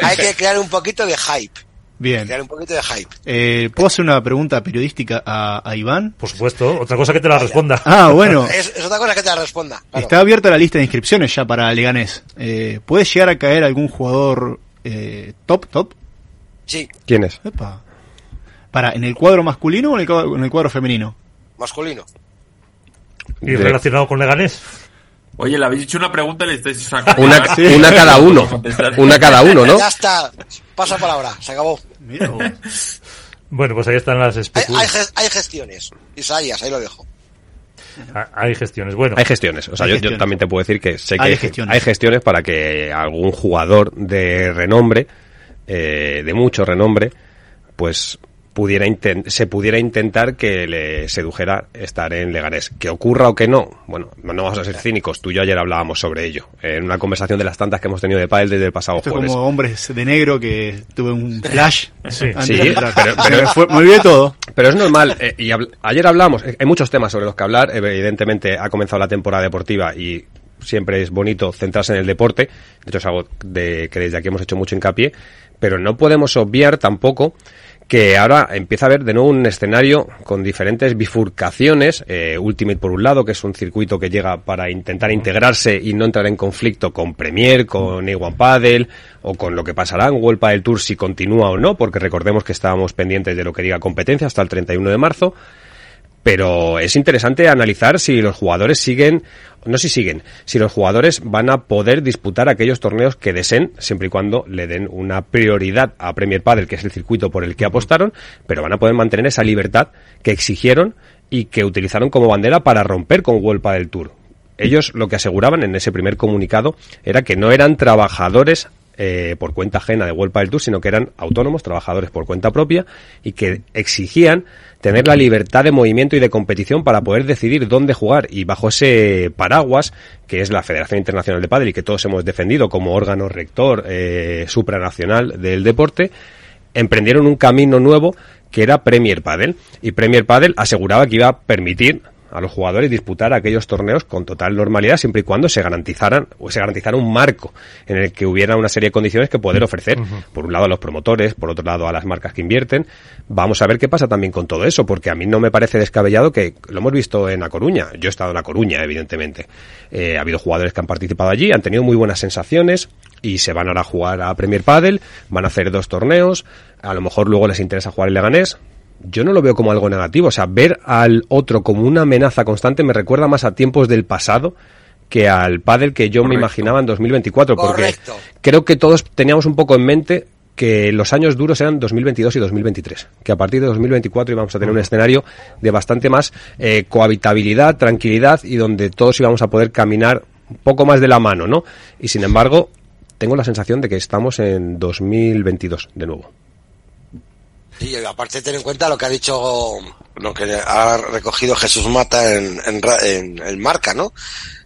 hay que crear un poquito de hype. Bien. Crear un poquito de hype. Eh, ¿Puedo hacer una pregunta periodística a, a Iván? Por supuesto, otra cosa que te la responda. Ah, bueno. Es, es otra cosa que te la responda. claro. Está abierta la lista de inscripciones ya para Leganés. Eh, ¿Puede llegar a caer algún jugador eh, top, top? Sí, ¿Quién es? Epa. ¿Para en el cuadro masculino o en el cuadro, en el cuadro femenino? masculino. Y De- relacionado con Leganés. Oye, le habéis hecho una pregunta y le estáis sacando. Una, Sí. una cada uno. Una cada uno, ¿no? Ya está. Pasa palabra. Se acabó. Mira. Bueno, pues ahí están las Hay, especu- hay, ge- hay gestiones. Isaías, ahí lo dejo. Ah, Hay gestiones. Bueno, Hay gestiones. O sea, yo, también te puedo decir que sé que Hay hay, gestiones. hay gestiones para que algún jugador de renombre, eh, de mucho renombre, pues pudiera se pudiera intentar que le sedujera estar en Leganés. Que ocurra o que no, bueno, no vamos a ser cínicos. Tú y yo ayer hablábamos sobre ello. En una conversación de las tantas que hemos tenido de pádel desde el pasado Esto jueves. como hombres de negro que tuve un flash Sí. antes Sí, de pero- me, fue- me olvidé todo. Pero es normal, eh, y habl- ayer hablamos, eh, hay muchos temas sobre los que hablar, evidentemente ha comenzado la temporada deportiva y siempre es bonito centrarse en el deporte, de hecho es algo de, que desde aquí hemos hecho mucho hincapié, pero no podemos obviar tampoco que ahora empieza a haber de nuevo un escenario con diferentes bifurcaciones, eh, Ultimate por un lado, que es un circuito que llega para intentar integrarse y no entrar en conflicto con Premier, con A1 Paddle o con lo que pasará en World Padel Tour si continúa o no, porque recordemos que estábamos pendientes de lo que diga competencia hasta el 31 de marzo. Pero es interesante analizar si los jugadores siguen, no si siguen, si los jugadores van a poder disputar aquellos torneos que deseen, siempre y cuando le den una prioridad a Premier Padel, que es el circuito por el que apostaron, pero van a poder mantener esa libertad que exigieron y que utilizaron como bandera para romper con World Padel Tour. Ellos lo que aseguraban en ese primer comunicado era que no eran trabajadores eh, por cuenta ajena de World Padel Tour, sino que eran autónomos, trabajadores por cuenta propia y que exigían tener la libertad de movimiento y de competición para poder decidir dónde jugar. Y bajo ese paraguas que es la Federación Internacional de Padel y que todos hemos defendido como órgano rector eh, supranacional del deporte, emprendieron un camino nuevo que era Premier Padel. Y Premier Padel aseguraba que iba a permitir a los jugadores disputar aquellos torneos con total normalidad siempre y cuando se garantizaran o se garantizara un marco en el que hubiera una serie de condiciones que poder ofrecer. Por un lado a los promotores por otro lado a las marcas que invierten. Vamos a ver qué pasa también con todo eso porque a mí no me parece descabellado que lo hemos visto en La Coruña yo he estado en La Coruña evidentemente. Eh, ha habido jugadores que han participado allí han tenido muy buenas sensaciones y se van ahora a jugar a Premier Padel van a hacer dos torneos a lo mejor luego les interesa jugar en Leganés yo no lo veo como algo negativo. O sea, ver al otro como una amenaza constante me recuerda más a tiempos del pasado que al pádel que yo me imaginaba en 2024. Porque Correcto. creo que todos teníamos un poco en mente que los años duros eran 2022 y 2023. Que a partir de 2024 íbamos a tener un escenario de bastante más eh, cohabitabilidad, tranquilidad y donde todos íbamos a poder caminar un poco más de la mano, ¿no? Y sin embargo, tengo la sensación de que estamos en 2022 de nuevo. Y aparte ten en cuenta lo que ha dicho, lo que ha recogido Jesús Mata en, en, ra- en- en Marca, ¿no?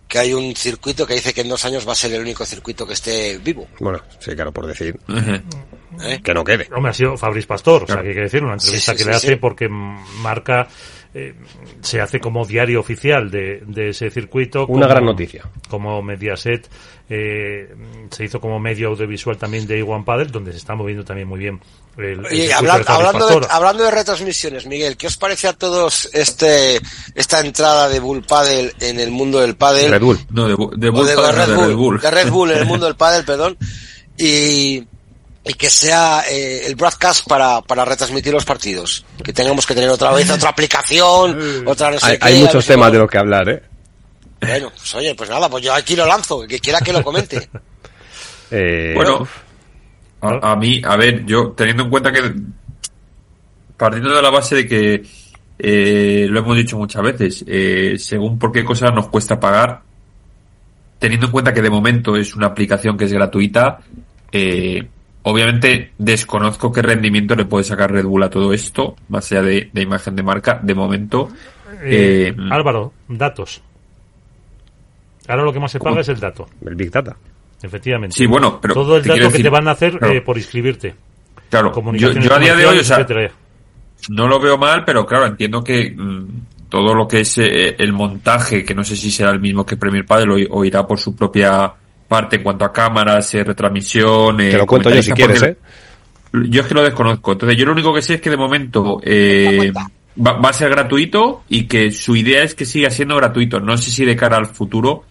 Que hay un circuito que dice que en dos años va a ser el único circuito que esté vivo. Bueno, sí, claro, por decir ¿eh? que no quede. Hombre, ha sido Fabriz Pastor, o sea, que hay que decir, una entrevista Sí, sí, que le sí, hace sí. porque marca, eh, se hace como diario oficial de, de ese circuito. Una como- gran noticia. Como Mediaset, eh, se hizo como medio audiovisual también de Iwan Padel, donde se está moviendo también muy bien el, de Fabriz hablando, de, hablando de retransmisiones, Miguel, ¿qué os parece a todos este esta entrada de Bull Paddle en el mundo del pádel? Red Bull. No, de, Bull Padel, Red de Bull, Red Bull. de Red Bull en el mundo del pádel, perdón, y, y que sea eh, el broadcast para, para retransmitir los partidos. Que tengamos que tener otra vez otra aplicación, otra no sé Hay, qué, muchos temas de los que hablar, ¿eh? Bueno, pues oye, pues nada, pues yo aquí lo lanzo, que quiera que lo comente. Eh, Bueno, a, a mí, a ver, yo teniendo en cuenta que partiendo de la base de que eh, lo hemos dicho muchas veces, eh, según por qué cosas nos cuesta pagar, teniendo en cuenta que de momento es una aplicación que es gratuita, eh, obviamente desconozco qué rendimiento le puede sacar Red Bull a todo esto, más allá de, de imagen de marca, de momento. Eh, eh, Álvaro, datos. Ahora lo que más se paga ¿Cómo? es el dato, el Big Data. efectivamente. Sí, bueno, pero Todo el dato que decir- te van a hacer claro. eh, por inscribirte. Claro, yo, yo a día de hoy, o sea, no lo veo mal, pero claro, entiendo que mm, todo lo que es eh, el montaje, que no sé si será el mismo que Premier Padel o, o irá por su propia parte en cuanto a cámaras, eh, retransmisión, eh, Te lo cuento yo si quieres, ¿eh? yo es que lo desconozco. Entonces, yo lo único que sé es que de momento eh, va, va, a ser gratuito y que su idea es que siga siendo gratuito. No sé si de cara al futuro,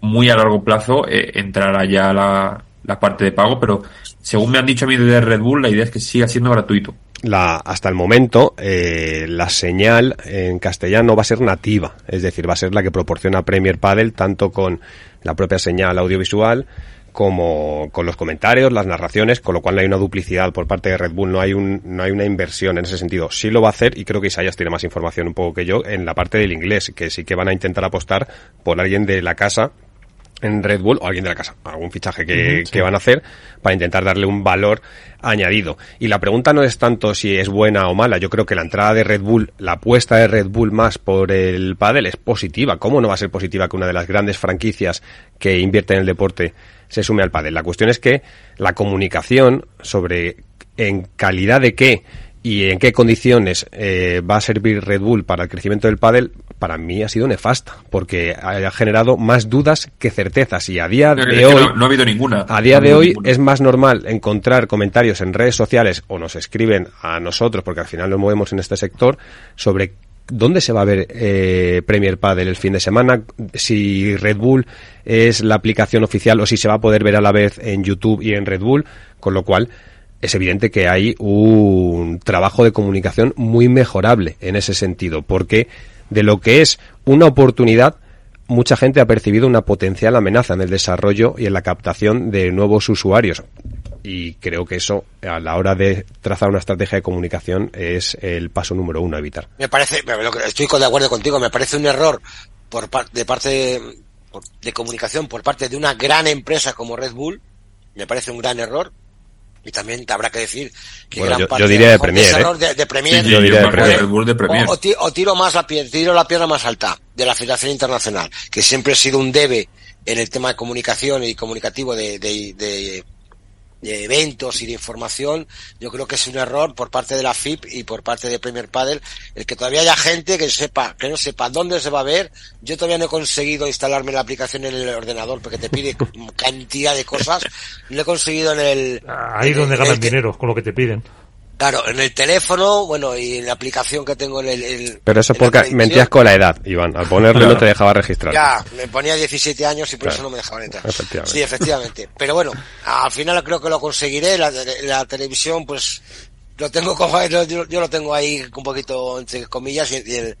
muy a largo plazo, eh, entrará ya la, la parte de pago, pero según me han dicho a mí de Red Bull, la idea es que siga siendo gratuito. La, hasta el momento, eh, la señal en castellano va a ser nativa, es decir, va a ser la que proporciona Premier Padel tanto con la propia señal audiovisual como con los comentarios, las narraciones, con lo cual no hay una duplicidad por parte de Red Bull, no hay un, no hay una inversión en ese sentido. Sí lo va a hacer, y creo que Isaias tiene más información un poco que yo, en la parte del inglés, que sí que van a intentar apostar por alguien de la casa en Red Bull o alguien de la casa, algún fichaje que, que, van a hacer para intentar darle un valor añadido. Y la pregunta no es tanto si es buena o mala, yo creo que la entrada de Red Bull, la apuesta de Red Bull más por el pádel es positiva. ¿Cómo no va a ser positiva que una de las grandes franquicias que invierte en el deporte se sume al pádel? La cuestión es que la comunicación sobre en calidad de qué y en qué condiciones eh, va a servir Red Bull para el crecimiento del pádel para mí ha sido nefasta porque ha generado más dudas que certezas y a día de hoy no, no ha habido ninguna. a día No de hoy ninguna. es más normal encontrar comentarios en redes sociales o nos escriben a nosotros porque al final nos movemos en este sector sobre dónde se va a ver eh, Premier Padel el fin de semana, si Red Bull es la aplicación oficial o si se va a poder ver a la vez en YouTube y en Red Bull, con lo cual es evidente que hay un trabajo de comunicación muy mejorable en ese sentido, porque de lo que es una oportunidad, mucha gente ha percibido una potencial amenaza en el desarrollo y en la captación de nuevos usuarios. Y creo que eso, a la hora de trazar una estrategia de comunicación, es el paso número uno a evitar. Me parece, estoy de acuerdo contigo, me parece un error por par- de parte de comunicación por parte de una gran empresa como Red Bull, me parece un gran error. Y también te habrá que decir que Bueno, gran yo- parte yo diría de Premier, ¿eh? de, de Premier Sí, Yo diría de Premier. Red Bull de Premier. O, o ti- o tiro más la piedra, tiro la piedra más alta de la Federación Internacional, que siempre ha sido un debe en el tema de comunicación y comunicativo de, de, de- de eventos y de información. Yo creo que es un error por parte de la FIP y por parte de Premier Padel el que todavía haya gente que sepa, que no sepa dónde se va a ver. Yo todavía no he conseguido instalarme la aplicación en el ordenador porque te pide cantidad de cosas. Lo he conseguido en el Ahí en donde el- ganan el dinero, con lo que te piden. Claro, en el teléfono, bueno, y en la aplicación que tengo en el... el- Pero eso porque mentías con la edad, Iván. Al ponerlo Claro. no te dejaba registrar. Ya, me ponía 17 años y por Claro. eso no me dejaban entrar. Efectivamente. Sí, efectivamente. Pero bueno, al final creo que lo conseguiré. La, la televisión, pues, lo tengo como, yo, yo lo tengo ahí un poquito entre comillas y, y el,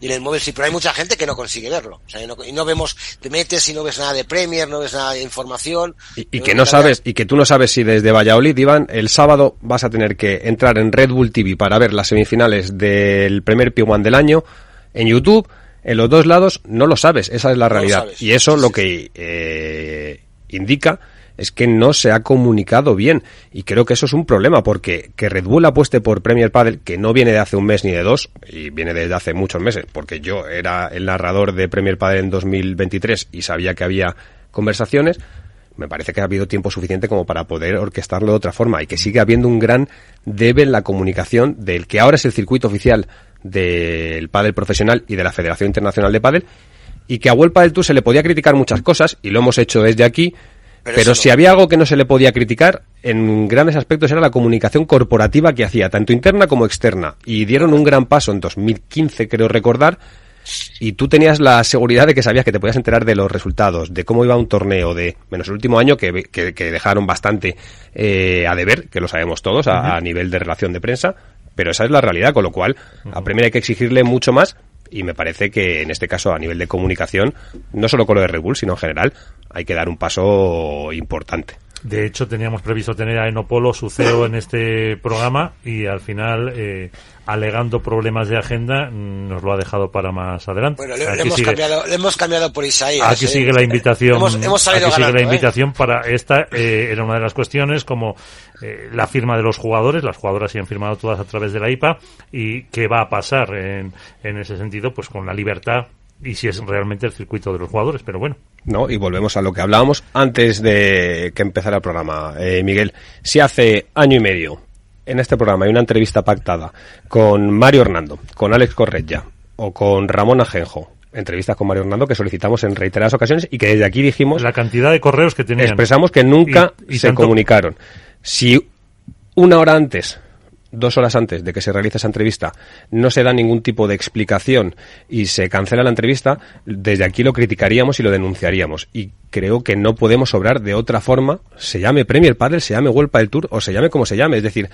y en el móvil sí, pero hay mucha gente que no consigue verlo. O sea, y no, y no vemos, te metes y no ves nada de Premier, no ves nada de información. Y, que no sabes, y que tú no sabes si desde Valladolid, Iván, el sábado vas a tener que entrar en Red Bull TV para ver las semifinales del primer P1 del año en YouTube. En los dos lados no lo sabes, esa es la realidad. Y eso Sí, lo que eh, indica es que no se ha comunicado bien. Y creo que eso es un problema, porque que Red Bull apueste por Premier Padel, que no viene de hace un mes ni de dos, y viene desde hace muchos meses, porque yo era el narrador de Premier Padel en 2023 y sabía que había conversaciones, me parece que ha habido tiempo suficiente como para poder orquestarlo de otra forma y que sigue habiendo un gran debe en la comunicación del que ahora es el circuito oficial del pádel profesional y de la Federación Internacional de Pádel y que a World Padel Tour se le podía criticar muchas cosas y lo hemos hecho desde aquí Pero pero, eso no. si había algo que no se le podía criticar en grandes aspectos era la comunicación corporativa que hacía tanto interna como externa. Y dieron un gran paso en 2015 creo recordar y tú tenías la seguridad de que sabías que te podías enterar de los resultados, de cómo iba un torneo, de menos el último año que, que, que dejaron bastante eh, a deber, que lo sabemos todos, a, a nivel de relación de prensa, pero esa es la realidad, con lo cual a Premier hay que exigirle mucho más y me parece que en este caso a nivel de comunicación, no solo con lo de Red Bull, sino en general, hay que dar un paso importante. De hecho, teníamos previsto tener a Enopolo, su CEO, en este programa y al final, eh, alegando problemas de agenda, mm, nos lo ha dejado para más adelante. Bueno, le, hemos sigue- cambiado, le hemos cambiado por Isaías. Aquí ¿eh? sigue la invitación. Hemos, hemos aquí sigue la ¿eh? invitación para esta eh, era una de las cuestiones como eh, la firma de los jugadores. Las jugadoras se han firmado todas a través de la IPA y qué va a pasar en, en ese sentido, pues con la libertad y si es realmente el circuito de los jugadores. Pero bueno, ¿no? Y volvemos a lo que hablábamos antes de que empezara el programa, eh, Miguel. Si hace año y medio en este programa hay una entrevista pactada con Mario Hernando, con Alex Corretja o con Ramón Ajenjo, entrevistas con Mario Hernando que solicitamos en reiteradas ocasiones y que desde aquí dijimos, la cantidad de correos que tenían. expresamos que nunca Y- y se tanto- comunicaron. Si una hora antes dos horas antes de que se realice esa entrevista no se da ningún tipo de explicación y se cancela la entrevista, desde aquí lo criticaríamos y lo denunciaríamos. Y creo que no podemos obrar de otra forma, se llame Premier Padel, se llame World del Tour o se llame como se llame. Es decir,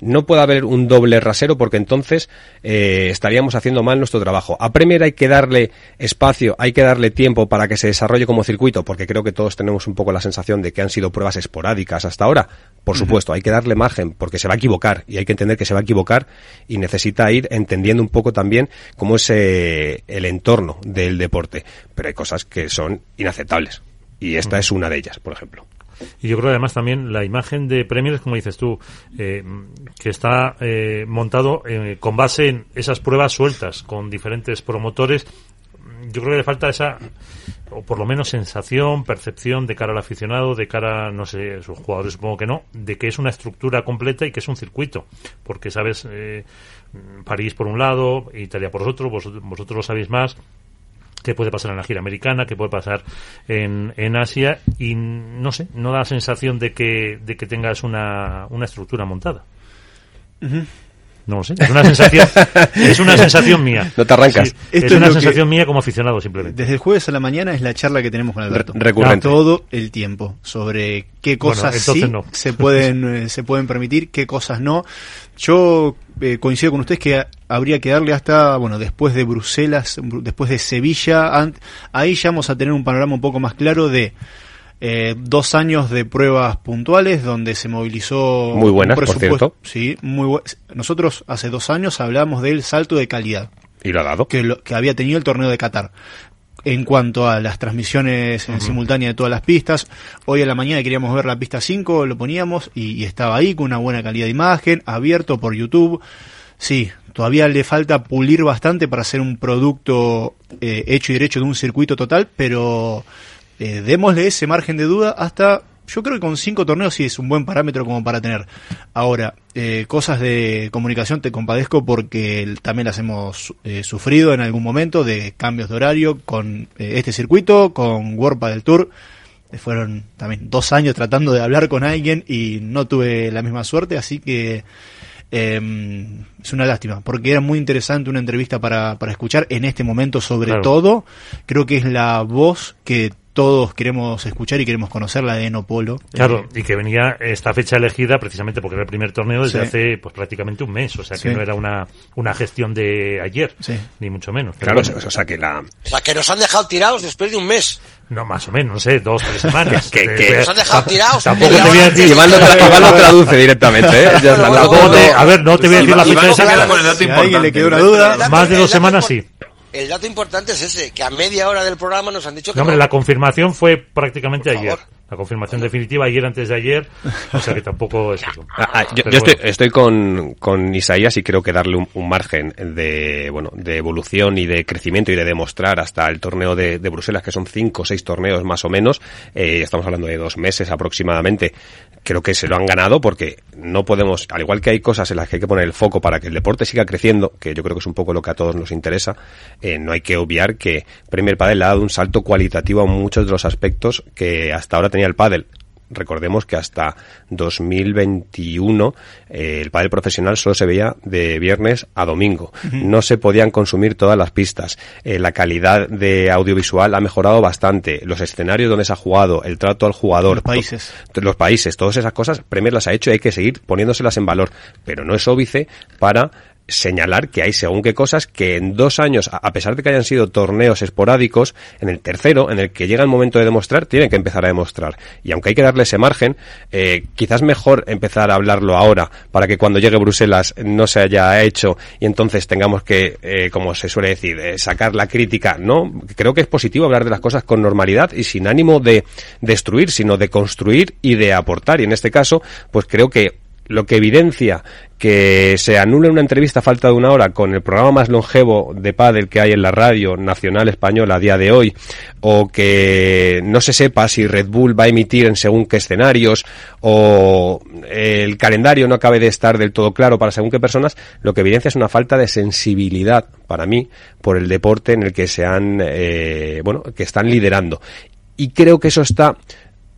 no puede haber un doble rasero porque entonces eh, estaríamos haciendo mal nuestro trabajo. A Premier hay que darle espacio, hay que darle tiempo para que se desarrolle como circuito, porque creo que todos tenemos un poco la sensación de que han sido pruebas esporádicas hasta ahora. Por supuesto, hay que darle margen porque se va a equivocar y hay que entender que se va a equivocar y necesita ir entendiendo un poco también cómo es eh, el entorno del deporte. Pero hay cosas que son inaceptables y esta es una de ellas, por ejemplo. Y yo creo además también la imagen de Premier, como dices tú, eh, que está eh, montado eh, con base en esas pruebas sueltas con diferentes promotores. Yo creo que le falta esa, o por lo menos sensación, percepción de cara al aficionado, de cara, no sé, sus jugadores supongo que no, de que es una estructura completa y que es un circuito. Porque, sabes, París por un lado, Italia por otro, vosotros lo sabéis más, qué puede pasar en la gira americana, qué puede pasar en, en Asia y no sé, no da la sensación de que, de que tengas una, una estructura montada. No lo sé, es una sensación, es una sensación mía. No te arrancas. es una sensación mía como aficionado simplemente. Desde el jueves a la mañana es la charla que tenemos con Alberto. recurrente. Todo el tiempo sobre qué cosas sí se pueden eh, se pueden permitir, qué cosas no. Yo eh, coincido con ustedes que habría que darle hasta, bueno, después de Bruselas, después de Sevilla, ahí ya vamos a tener un panorama un poco más claro de eh, dos años de pruebas puntuales donde se movilizó muy buenas, por cierto. Sí, muy Nosotros hace dos años hablamos del salto de calidad. Y lo ha dado. Que, lo, que había tenido el torneo de Qatar. En cuanto a las transmisiones en simultánea de todas las pistas, hoy a la mañana queríamos ver la pista 5, lo poníamos y, estaba ahí con una buena calidad de imagen, abierto por YouTube. Sí, todavía le falta pulir bastante para hacer un producto eh, hecho y derecho de un circuito total, pero eh, démosle ese margen de duda hasta, yo creo que con cinco torneos sí es un buen parámetro como para tener. Ahora, eh, cosas de comunicación te compadezco porque también las hemos eh, sufrido en algún momento de cambios de horario con este circuito, con Warpa del Tour. Fueron también dos años tratando de hablar con alguien y no tuve la misma suerte, así que em, es una lástima, porque era muy interesante una entrevista para, para escuchar en este momento sobre todo. Creo que es la voz que todos queremos escuchar y queremos conocer la de Enopolo. Claro, y que venía esta fecha elegida precisamente porque era el primer torneo desde hace pues prácticamente un mes, o sea que no era una, una gestión de ayer, ni mucho menos. claro, o sea que la... O sea que nos han dejado tirados después de un mes. No, más o menos, no sé, dos, tres semanas. que, que, nos han dejado tirados. Tampoco te voy a decir. Iván lo, traduce directamente, ¿eh? a ver, no te voy a decir la fecha exacta. Si a alguien le quedó una duda. Más de dos semanas sí el dato importante es ese, que a media hora del programa nos han dicho que... No, hombre, la confirmación fue prácticamente ayer. La confirmación definitiva ayer antes de ayer, o sea que tampoco es eso. Ah, ah, yo, estoy, estoy con, con, Isaías y creo que darle un, margen de, bueno, de evolución y de crecimiento y de demostrar hasta el torneo de, Bruselas, que son cinco o seis torneos más o menos, eh, estamos hablando de dos meses aproximadamente, creo que se lo han ganado porque no podemos, al igual que hay cosas en las que hay que poner el foco para que el deporte siga creciendo, que yo creo que es un poco lo que a todos nos interesa, eh, no hay que obviar que Premier Padel ha dado un salto cualitativo a muchos de los aspectos que hasta ahora tenía el pádel. Recordemos que hasta 2021 eh, el pádel profesional solo se veía de viernes a domingo. No se podían consumir todas las pistas. Eh, la calidad de audiovisual ha mejorado bastante. Los escenarios donde se ha jugado, el trato al jugador. Los países. los países, todas esas cosas, Premier las ha hecho y hay que seguir poniéndoselas en valor. Pero no es óbice para señalar que hay según qué cosas que en dos años, a pesar de que hayan sido torneos esporádicos, en el tercero, en el que llega el momento de demostrar, tienen que empezar a demostrar. Y aunque hay que darle ese margen, eh, quizás mejor empezar a hablarlo ahora, para que cuando llegue Bruselas no se haya hecho y entonces tengamos que, eh, como se suele decir, eh, sacar la crítica. No, creo que es positivo hablar de las cosas con normalidad y sin ánimo de destruir, sino de construir y de aportar. Y en este caso, pues creo que lo que evidencia que se anule una entrevista a falta de una hora con el programa más longevo de pádel que hay en la radio nacional española a día de hoy, o que no se sepa si Red Bull va a emitir en según qué escenarios, o el calendario no acabe de estar del todo claro para según qué personas, lo que evidencia es una falta de sensibilidad para mí por el deporte en el que se han, eh, bueno, que están liderando. Y creo que eso está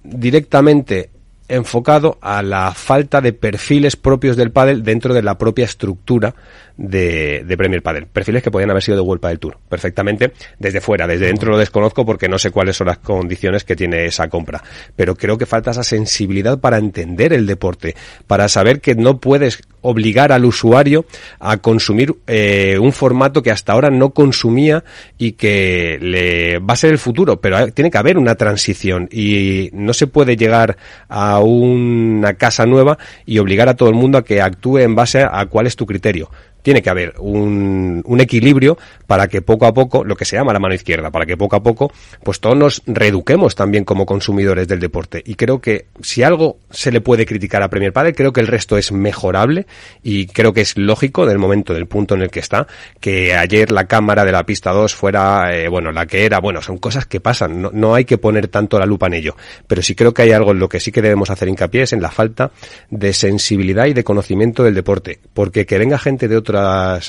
directamente enfocado a la falta de perfiles propios del pádel dentro de la propia estructura de, de Premier Padel. Perfiles que podían haber sido de World del Tour, perfectamente, desde fuera. Desde dentro lo desconozco porque no sé cuáles son las condiciones que tiene esa compra. Pero creo que falta esa sensibilidad para entender el deporte, para saber que no puedes obligar al usuario a consumir eh, un formato que hasta ahora no consumía y que le va a ser el futuro, pero tiene que haber una transición y no se puede llegar a una casa nueva y obligar a todo el mundo a que actúe en base a cuál es tu criterio tiene que haber un, equilibrio para que poco a poco, lo que se llama la mano izquierda, para que poco a poco, pues todos nos reeduquemos también como consumidores del deporte. Y creo que si algo se le puede criticar a Premier Padel, creo que el resto es mejorable y creo que es lógico del momento, del punto en el que está, que ayer la cámara de la pista 2 fuera, eh, bueno, la que era, bueno, son cosas que pasan, no, no hay que poner tanto la lupa en ello. Pero sí creo que hay algo en lo que sí que debemos hacer hincapié es en la falta de sensibilidad y de conocimiento del deporte. Porque que venga gente de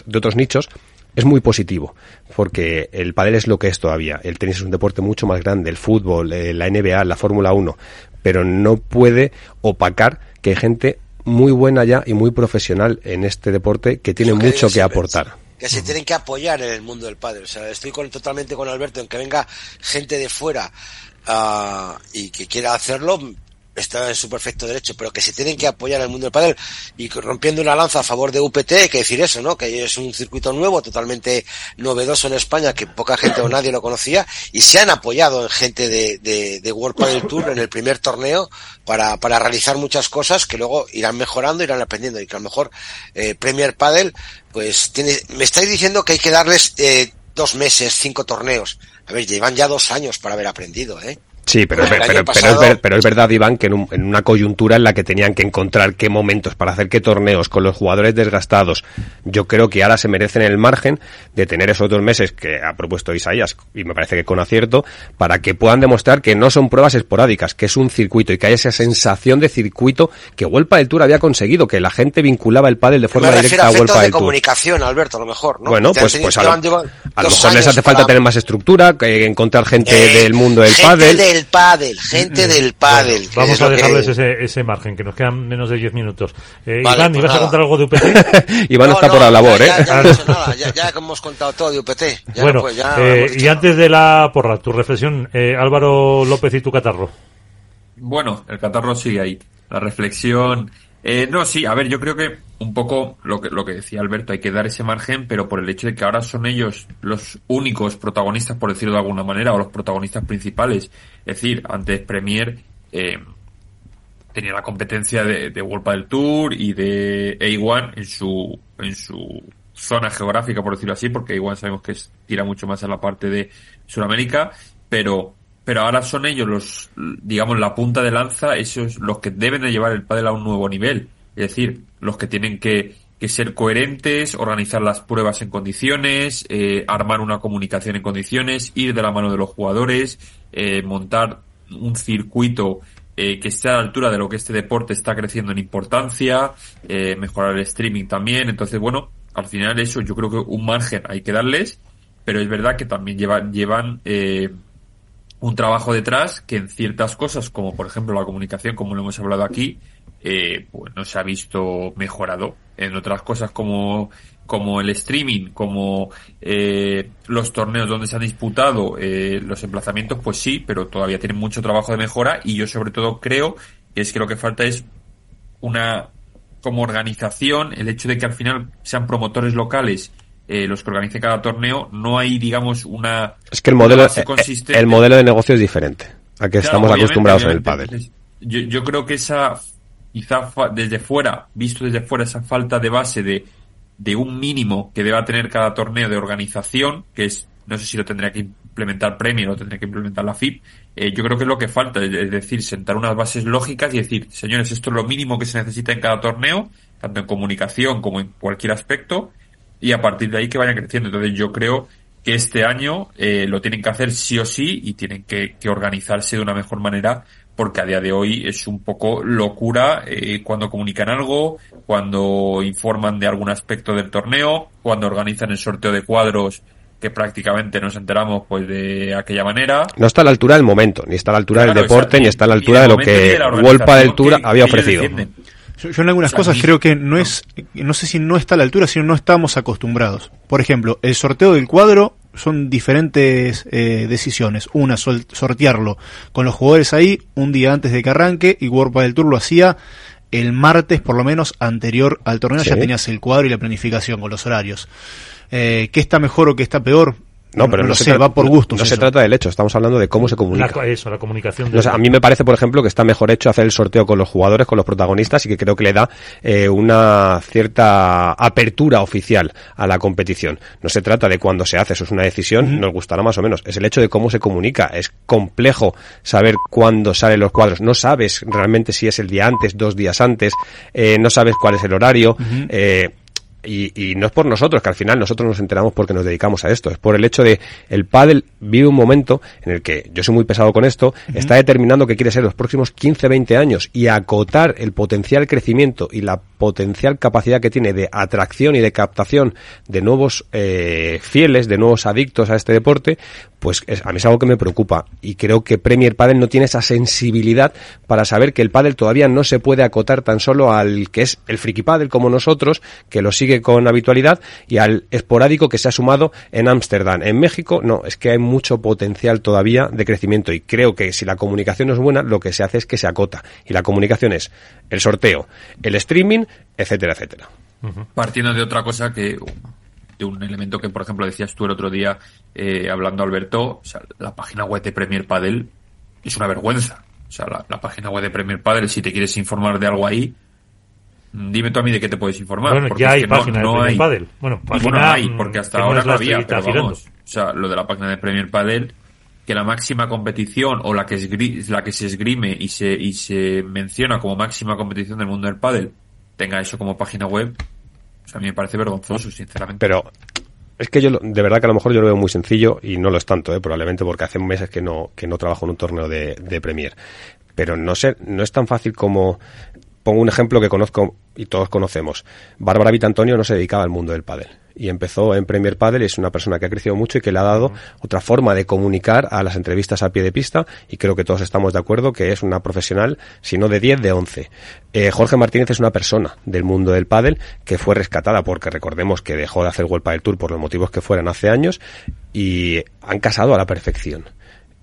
de otros nichos, es muy positivo, porque el pádel es lo que es todavía. El tenis es un deporte mucho más grande, el fútbol, eh, la NBA, la Fórmula 1, pero no puede opacar que hay gente muy buena ya y muy profesional en este deporte que tiene mucho que aportar. Que se tienen que apoyar en el mundo del pádel. O sea, estoy con, totalmente con Alberto en que venga gente de fuera uh, y que quiera hacerlo, está en su perfecto derecho, pero que se tienen que apoyar el mundo del pádel y rompiendo una lanza a favor de UPT, hay que decir eso, ¿no? Que es un circuito nuevo, totalmente novedoso en España, que poca gente o nadie lo conocía, y se han apoyado en gente de, de, de World Padel Tour en el primer torneo para, para realizar muchas cosas que luego irán mejorando, irán aprendiendo, y que a lo mejor eh, Premier Padel, pues tiene, me estáis diciendo que hay que darles eh, dos meses, cinco torneos. A ver, llevan ya dos años para haber aprendido, ¿eh? Sí, pero, pero, pero, pero, es pero, es verdad, Iván, que en, un, en, una coyuntura en la que tenían que encontrar qué momentos para hacer qué torneos con los jugadores desgastados, yo creo que ahora se merecen el margen de tener esos dos meses que ha propuesto Isaías, y me parece que con acierto, para que puedan demostrar que no son pruebas esporádicas, que es un circuito y que hay esa sensación de circuito que Huelpa del Tour había conseguido, que la gente vinculaba el pádel de forma directa a Huelpa del Tour. comunicación, Alberto, a lo mejor, ¿no? Bueno, pues, pues a lo, a lo mejor les hace falta tener más estructura, que encontrar gente eh, del mundo del pádel. Del pádel, gente del pádel. Bueno, vamos a dejarles que... ese, ese margen, que nos quedan menos de 10 minutos. Eh, vale, Iván, pues ¿ibas nada. a contar algo de UPT? Iván no, está no, por la labor, ya, ¿eh? Ya, ya, nada, ya, ya hemos contado todo de UPT. Ya bueno, pues, ya eh, y antes de la porra, tu reflexión, eh, Álvaro López y tu catarro. Bueno, el catarro sigue ahí. La reflexión eh, no, sí, a ver, yo creo que un poco lo que, lo que decía Alberto, hay que dar ese margen, pero por el hecho de que ahora son ellos los únicos protagonistas, por decirlo de alguna manera, o los protagonistas principales. Es decir, antes Premier eh, tenía la competencia de, de del Tour y de A1 en su, en su zona geográfica, por decirlo así, porque A1 sabemos que es, tira mucho más a la parte de Sudamérica, pero pero ahora son ellos los, digamos, la punta de lanza, esos los que deben de llevar el pádel a un nuevo nivel. Es decir, los que tienen que, que ser coherentes, organizar las pruebas en condiciones, eh, armar una comunicación en condiciones, ir de la mano de los jugadores, eh, montar un circuito eh, que esté a la altura de lo que este deporte está creciendo en importancia, eh, mejorar el streaming también. Entonces, bueno, al final eso yo creo que un margen hay que darles, pero es verdad que también llevan, llevan eh, un trabajo detrás que en ciertas cosas, como por ejemplo la comunicación, como lo hemos hablado aquí, eh, pues no se ha visto mejorado. En otras cosas como, como el streaming, como eh, los torneos donde se han disputado eh, los emplazamientos, pues sí, pero todavía tienen mucho trabajo de mejora y yo sobre todo creo que es que lo que falta es una como organización, el hecho de que al final sean promotores locales eh, los que organice cada torneo, no hay, digamos, una. Es que el modelo, el modelo de negocio es diferente a que claro, estamos acostumbrados en el pádel. Yo, yo creo que esa, quizá desde fuera, visto desde fuera, esa falta de base de, de un mínimo que deba tener cada torneo de organización, que es, no sé si lo tendría que implementar Premier o tendría que implementar la FIP, eh, yo creo que es lo que falta, es decir, sentar unas bases lógicas y decir, señores, esto es lo mínimo que se necesita en cada torneo, tanto en comunicación como en cualquier aspecto, y a partir de ahí que vayan creciendo. Entonces yo creo que este año eh, lo tienen que hacer sí o sí y tienen que, que, organizarse de una mejor manera porque a día de hoy es un poco locura eh, cuando comunican algo, cuando informan de algún aspecto del torneo, cuando organizan el sorteo de cuadros que prácticamente nos enteramos pues de aquella manera. No está a la altura del momento, ni está a la altura Claro, del deporte, exacto, ni está a la altura de lo que de la World organización Padel Tour había ofrecido. defienden. Yo, yo en algunas O sea, cosas creo que no es, no sé si no está a la altura, sino no estamos acostumbrados. Por ejemplo, el sorteo del cuadro son diferentes eh, decisiones. Una, sol- sortearlo con los jugadores ahí un día antes de que arranque y World del Tour lo hacía el martes por lo menos anterior al torneo. Sí. Ya tenías el cuadro y la planificación con los horarios. Eh, ¿Qué está mejor o qué está peor? No, pero no, se trata- va por gustos. No se eso. trata del hecho, estamos hablando de cómo se comunica. co- eso, la comunicación. A mí me parece, por ejemplo, que está mejor hecho hacer el sorteo con los jugadores, con los protagonistas, y que creo que le da eh, una cierta apertura oficial a la competición. No se trata de cuándo se hace, eso es una decisión, nos gustará más o menos. Es el hecho de cómo se comunica. Es complejo saber cuándo salen los cuadros. No sabes realmente si es el día antes, dos días antes, eh, no sabes cuál es el horario. eh, y, y no es por nosotros, que al final nosotros nos enteramos porque nos dedicamos a esto. Es por el hecho de el pádel vive un momento en el que yo soy muy pesado con esto, está determinando que quiere ser los próximos 15, 20 años y acotar el potencial crecimiento y la potencial capacidad que tiene de atracción y de captación de nuevos eh, fieles, de nuevos adictos a este deporte, pues es- a mí es algo que me preocupa y creo que Premier Padel no tiene esa sensibilidad para saber que el pádel todavía no se puede acotar tan solo al que es el friki pádel como nosotros, que lo sigue con habitualidad, y al esporádico que se ha sumado en Ámsterdam. En México, no, es que hay mucho potencial todavía de crecimiento y creo que si la comunicación no es buena, lo que se hace es que se acota. Y la comunicación es el sorteo, el streaming, etcétera, etcétera. partiendo de otra cosa que de un elemento que por ejemplo decías tú el otro día eh, hablando Alberto o sea, la página web de Premier Padel es una vergüenza o sea la, la página web de Premier Padel si te quieres informar de algo ahí dime tú a mí de qué te puedes informar Bueno, porque ya es hay que no- página no de Premier. Padel. Bueno, Y página, bueno, hay, porque hasta que no ahora es no había, pero girando. vamos. O sea, lo de la página de Premier Padel, que la máxima competición o la que, esgri- la que se esgrime y se, y se menciona como máxima competición del mundo del pádel tenga eso como página web, o sea, a mí me parece vergonzoso, sinceramente. Pero es que yo, lo- de verdad que a lo mejor yo lo veo muy sencillo y no lo es tanto, ¿eh? probablemente porque hace meses que no, que no trabajo en un torneo de, de Premier. Pero no sé, no es tan fácil como, pongo un ejemplo que conozco y todos conocemos. Bárbara Vitantonio no se dedicaba al mundo del pádel y empezó en Premier Padel, es una persona que ha crecido mucho y que le ha dado otra forma de comunicar a las entrevistas a pie de pista y creo que todos estamos de acuerdo que es una profesional, si no de 10, de 11. Eh, Jorge Martínez es una persona del mundo del pádel que fue rescatada porque recordemos que dejó de hacer World Padel Tour por los motivos que fueran hace años y han casado a la perfección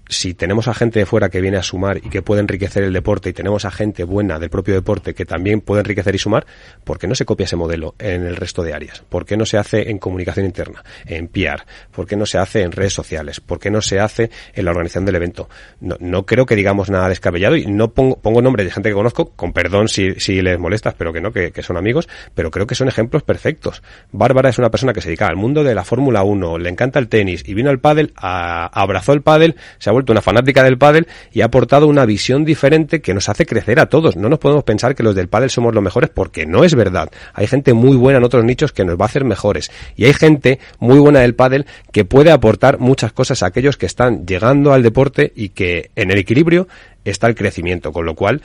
si tenemos a gente de fuera que viene a sumar y que puede enriquecer el deporte y tenemos a gente buena del propio deporte que también puede enriquecer y sumar, ¿por qué no se copia ese modelo en el resto de áreas? ¿Por qué no se hace en comunicación interna, en PR? ¿Por qué no se hace en redes sociales? ¿Por qué no se hace en la organización del evento? No, no creo que digamos nada descabellado y no pongo, pongo nombres de gente que conozco, con perdón si, si les molesta, pero que no, que, que son amigos, pero creo que son ejemplos perfectos. Bárbara es una persona que se dedica al mundo de la Fórmula 1, le encanta el tenis y vino al pádel, abrazó el pádel, vuelto una fanática del pádel y ha aportado una visión diferente que nos hace crecer a todos. No nos podemos pensar que los del pádel somos los mejores porque no es verdad. Hay gente muy buena en otros nichos que nos va a hacer mejores y hay gente muy buena del pádel que puede aportar muchas cosas a aquellos que están llegando al deporte y que en el equilibrio está el crecimiento, con lo cual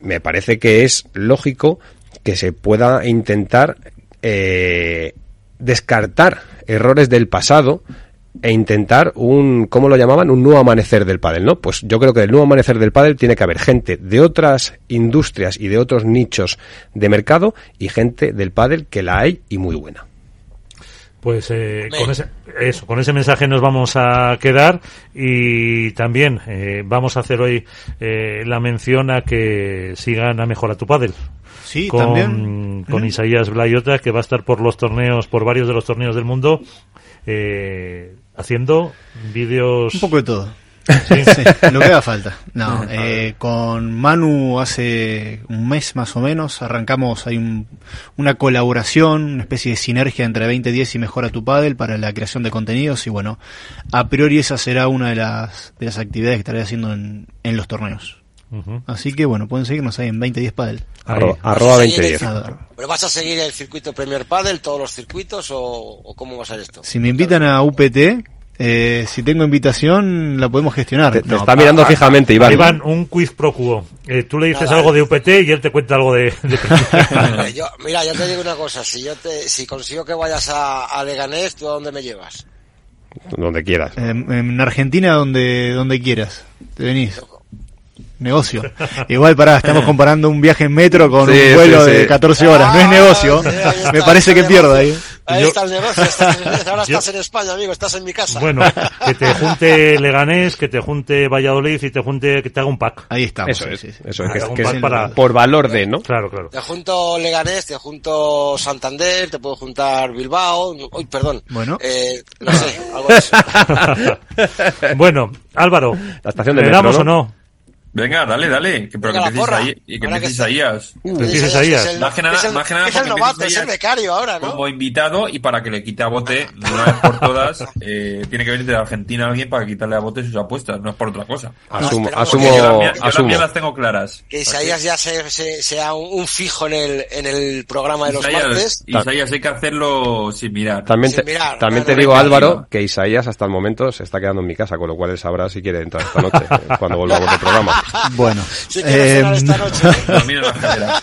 me parece que es lógico que se pueda intentar eh, descartar errores del pasado e intentar un, ¿cómo lo llamaban? Un nuevo amanecer del pádel, ¿no? Pues yo creo que del nuevo amanecer del pádel tiene que haber gente de otras industrias y de otros nichos de mercado y gente del pádel que la hay y muy buena. Pues eh, con ese, eso, con ese mensaje nos vamos a quedar y también eh, vamos a hacer hoy eh, la mención a que sigan a Mejora tu Padel. Sí, con, también. con Mm. Isaías Blayota, que va a estar por los torneos, por varios de los torneos del mundo, eh, haciendo vídeos. Un poco de todo. Sí. Sí, lo que haga falta. No, eh, con Manu hace un mes más o menos arrancamos, hay un- una colaboración, una especie de sinergia entre 2010 y Mejora tu Padel para la creación de contenidos y bueno, a priori esa será una de las, de las actividades que estaré haciendo en, en los torneos. Así que bueno, pueden seguirnos ahí en 2010 Padel. Arroba, arroba Sí, 2010. Nada. ¿Pero vas a seguir el circuito Premier Padel, todos los circuitos, o, o cómo va a ser esto? Si me invitan a UPT, eh, si tengo invitación, la podemos gestionar. Te, te No, está mirando fijamente, Iván. Iván, un quiz pro quo. Eh, tú le dices Nada. algo de UPT y él te cuenta algo de... de- Hombre, yo, mira, yo te digo una cosa, si yo te, si consigo que vayas a, a Leganés, ¿tú a dónde me llevas? donde quieras. En, en Argentina, donde, donde quieras. Te venís. Negocio. Igual, pará, estamos comparando un viaje en metro con Sí, un vuelo sí, sí. de 14 horas. No es Ah, negocio. sí, ahí está, Me parece que negocio. pierda ahí. Ahí Yo- está el negocio. estás en- ahora Yo- estás en España, amigo. Estás en mi casa. Bueno, que te junte Leganés, que te junte Valladolid y te junte, que te haga un pack. Ahí estamos. Eso sí, es, eso es, que, Haga un que pack es para- por valor de, ¿no? Claro, claro. Te junto Leganés, te junto Santander, te puedo juntar Bilbao. Uy, perdón. Bueno. Eh, no sé, algo de eso. Bueno, Álvaro, La estación de ¿le metro, damos ¿no? o no? Venga, dale, dale. Que, pero Venga, que empieces ahí. Y que Ahora empieces Isaías. Empieza Isaías. Más que nada- es el- más que nada es el porque novato, empieza es el Isaías becario ahora, ¿no? Como invitado y para que le quite a Bote, de una vez por todas, eh, tiene que venir de Argentina alguien para quitarle a Bote sus apuestas, no es por otra cosa. Asumo, esperamos asumo, Yo las mías- yo las asumo. mías las tengo claras. Que Isaías ya se, se- sea un, fijo en el, en el programa de los Isaías, martes. Isaías, hay que hacerlo sin mirar. También Sin te, mirar, también claro, te digo, Álvaro, que Isaías hasta el momento se está quedando en mi casa, con lo cual él sabrá si quiere entrar esta noche, eh, cuando volvamos del programa. Bueno. Si eh, esta noche. Dormir en la escalera.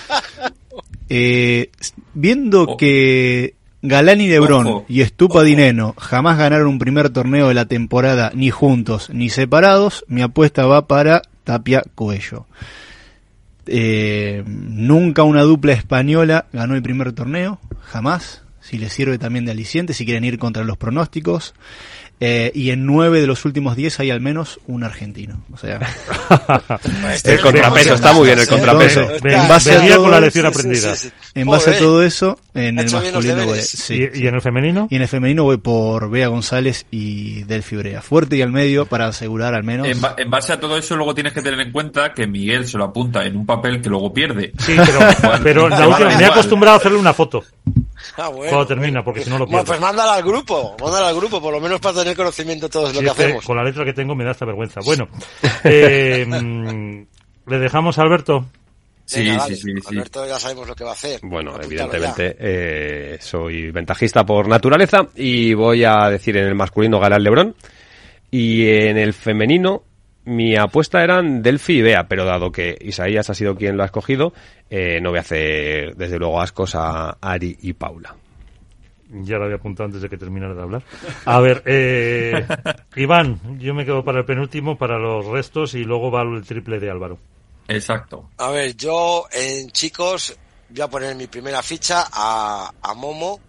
eh, viendo Oh. que Galán y Lebrón Ojo. y Estupa Dineno jamás ganaron un primer torneo de la temporada ni juntos ni separados, mi apuesta va para Tapia Coello. Eh, nunca una dupla española ganó el primer torneo, jamás. Si les sirve también de aliciente, si quieren ir contra los pronósticos. Eh, y en nueve de los últimos diez hay al menos un argentino. O sea, El contrapeso, está muy bien el contrapeso. Entonces, en base a todo con la eso- lección aprendida. sí, sí. en base a todo eso, en el masculino voy, sí, ¿Y, y en el femenino? y en el femenino voy por Bea González y Delphi Brea. Fuerte y al medio para asegurar al menos. En, ba- en base a todo eso, luego tienes que tener en cuenta que Miguel se lo apunta en un papel que luego pierde. Sí, pero, pero la última, me he acostumbrado a hacerle una foto Ah, bueno, cuando termina, porque si no lo Bueno, pierdo. pues mándala al grupo, mándala al grupo, por lo menos para tener conocimiento de todo lo Sí, que es que hacemos. con la letra que tengo me da esta vergüenza. Bueno, eh, le dejamos a Alberto. Sí, Venga, sí, sí, sí. Alberto ya sabemos lo que va a hacer. Bueno, Apúntalo evidentemente eh, soy ventajista por naturaleza y voy a decir en el masculino Galán Lebrón y en el femenino mi apuesta eran Delphi y Bea, pero dado que Isaías ha sido quien lo ha escogido, eh, no voy a hacer desde luego ascos a Ari y Paula. Ya lo había apuntado antes de que terminara de hablar. A ver, eh, Iván, yo me quedo para el penúltimo, para los restos y luego va el triple de Álvaro. Exacto. A ver, yo en chicos voy a poner mi primera ficha a, a Momo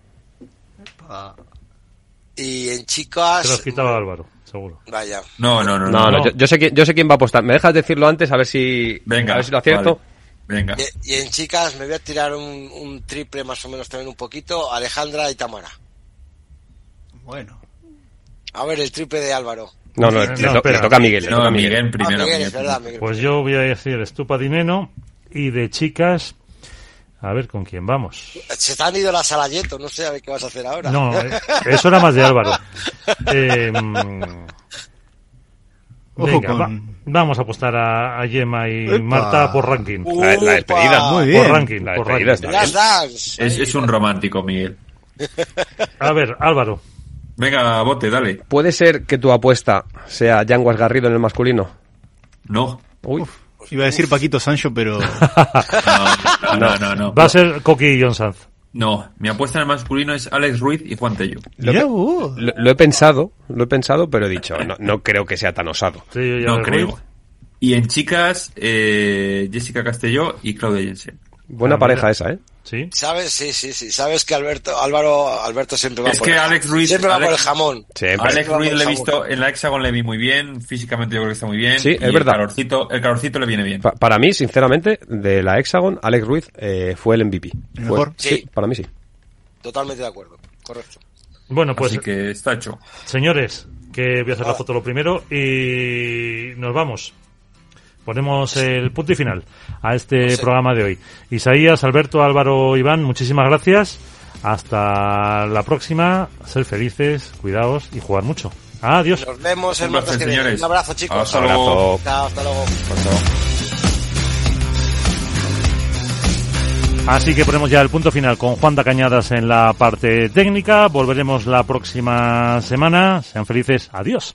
y en Te chicas... lo has quitado a Álvaro, seguro. Vaya. No, no, no. No, no, no. yo, yo sé quién, yo sé quién va a apostar. ¿Me dejas decirlo antes a ver si, Venga. a ver si lo acierto? vale. Venga. Y, y en chicas me voy a tirar un, un triple más o menos también un poquito, Alejandra y Tamara. Bueno. A ver, el triple de Álvaro. No, no, No, le, to- espera. le toca a Miguel. le No, toca a Miguel Ah, primero. Miguel, Miguel es verdad, Miguel. Pues yo voy a decir Estupa Dineno y de chicas, a ver con quién vamos. Se te han ido las Salayeto, no sé a ver qué vas a hacer ahora. No, eh, eso era más de Álvaro. Eh, Ojo venga, con- va- vamos a apostar a, a Gemma y Epa. Marta por ranking. La, la despedida. Upa. Muy bien. Por ranking, La por despedida ranking. está bien. Es, es un romántico, Miguel. A ver, Álvaro. Venga, bote, dale. ¿Puede ser que tu apuesta sea Yanguas Garrido en el masculino? No. Uy, Iba a decir Paquito Sancho, pero No, no, no, no. Va a ser Coqui y John Sanz. No, mi apuesta en el masculino es Alex Ruiz y Juan Tello. Lo Mirá que- vos. lo, lo he pensado, lo he pensado, pero he dicho, no, no creo que sea tan osado. Sí, yo ya No creo. Y en chicas, eh, Jessica Castelló y Claudia Jensen. Buena Ah, pareja mira. esa, ¿eh? Sí. ¿Sabes? Sí, sí, sí. Sabes que Alberto, Álvaro, Alberto siempre va Es por que el, Alex Ruiz- siempre va Alex- por el jamón. Siempre. Alex Ruiz le he visto en la Hexagon le vi muy bien, físicamente yo creo que está muy bien. Sí, es verdad. El calorcito, el calorcito le viene bien. Pa- para mí, sinceramente, de la Hexagon, Alex Ruiz eh, fue el MVP. ¿El Fue- mejor? Sí, Sí. para mí sí. Totalmente de acuerdo. Correcto. Bueno, pues Así que está hecho. señores, que voy a hacer la foto lo primero y nos vamos. Ponemos el punto y final a este programa de hoy. Isaías, Alberto, Álvaro, Iván, muchísimas gracias. Hasta la próxima. Ser felices, cuidaos y jugar mucho. Adiós. Nos vemos el martes que viene. señores. Un abrazo, chicos. Hasta Abrazo. luego. Chao, hasta luego. Así que ponemos ya el punto final con Juan da Cañadas en la parte técnica. Volveremos la próxima semana. Sean felices. Adiós.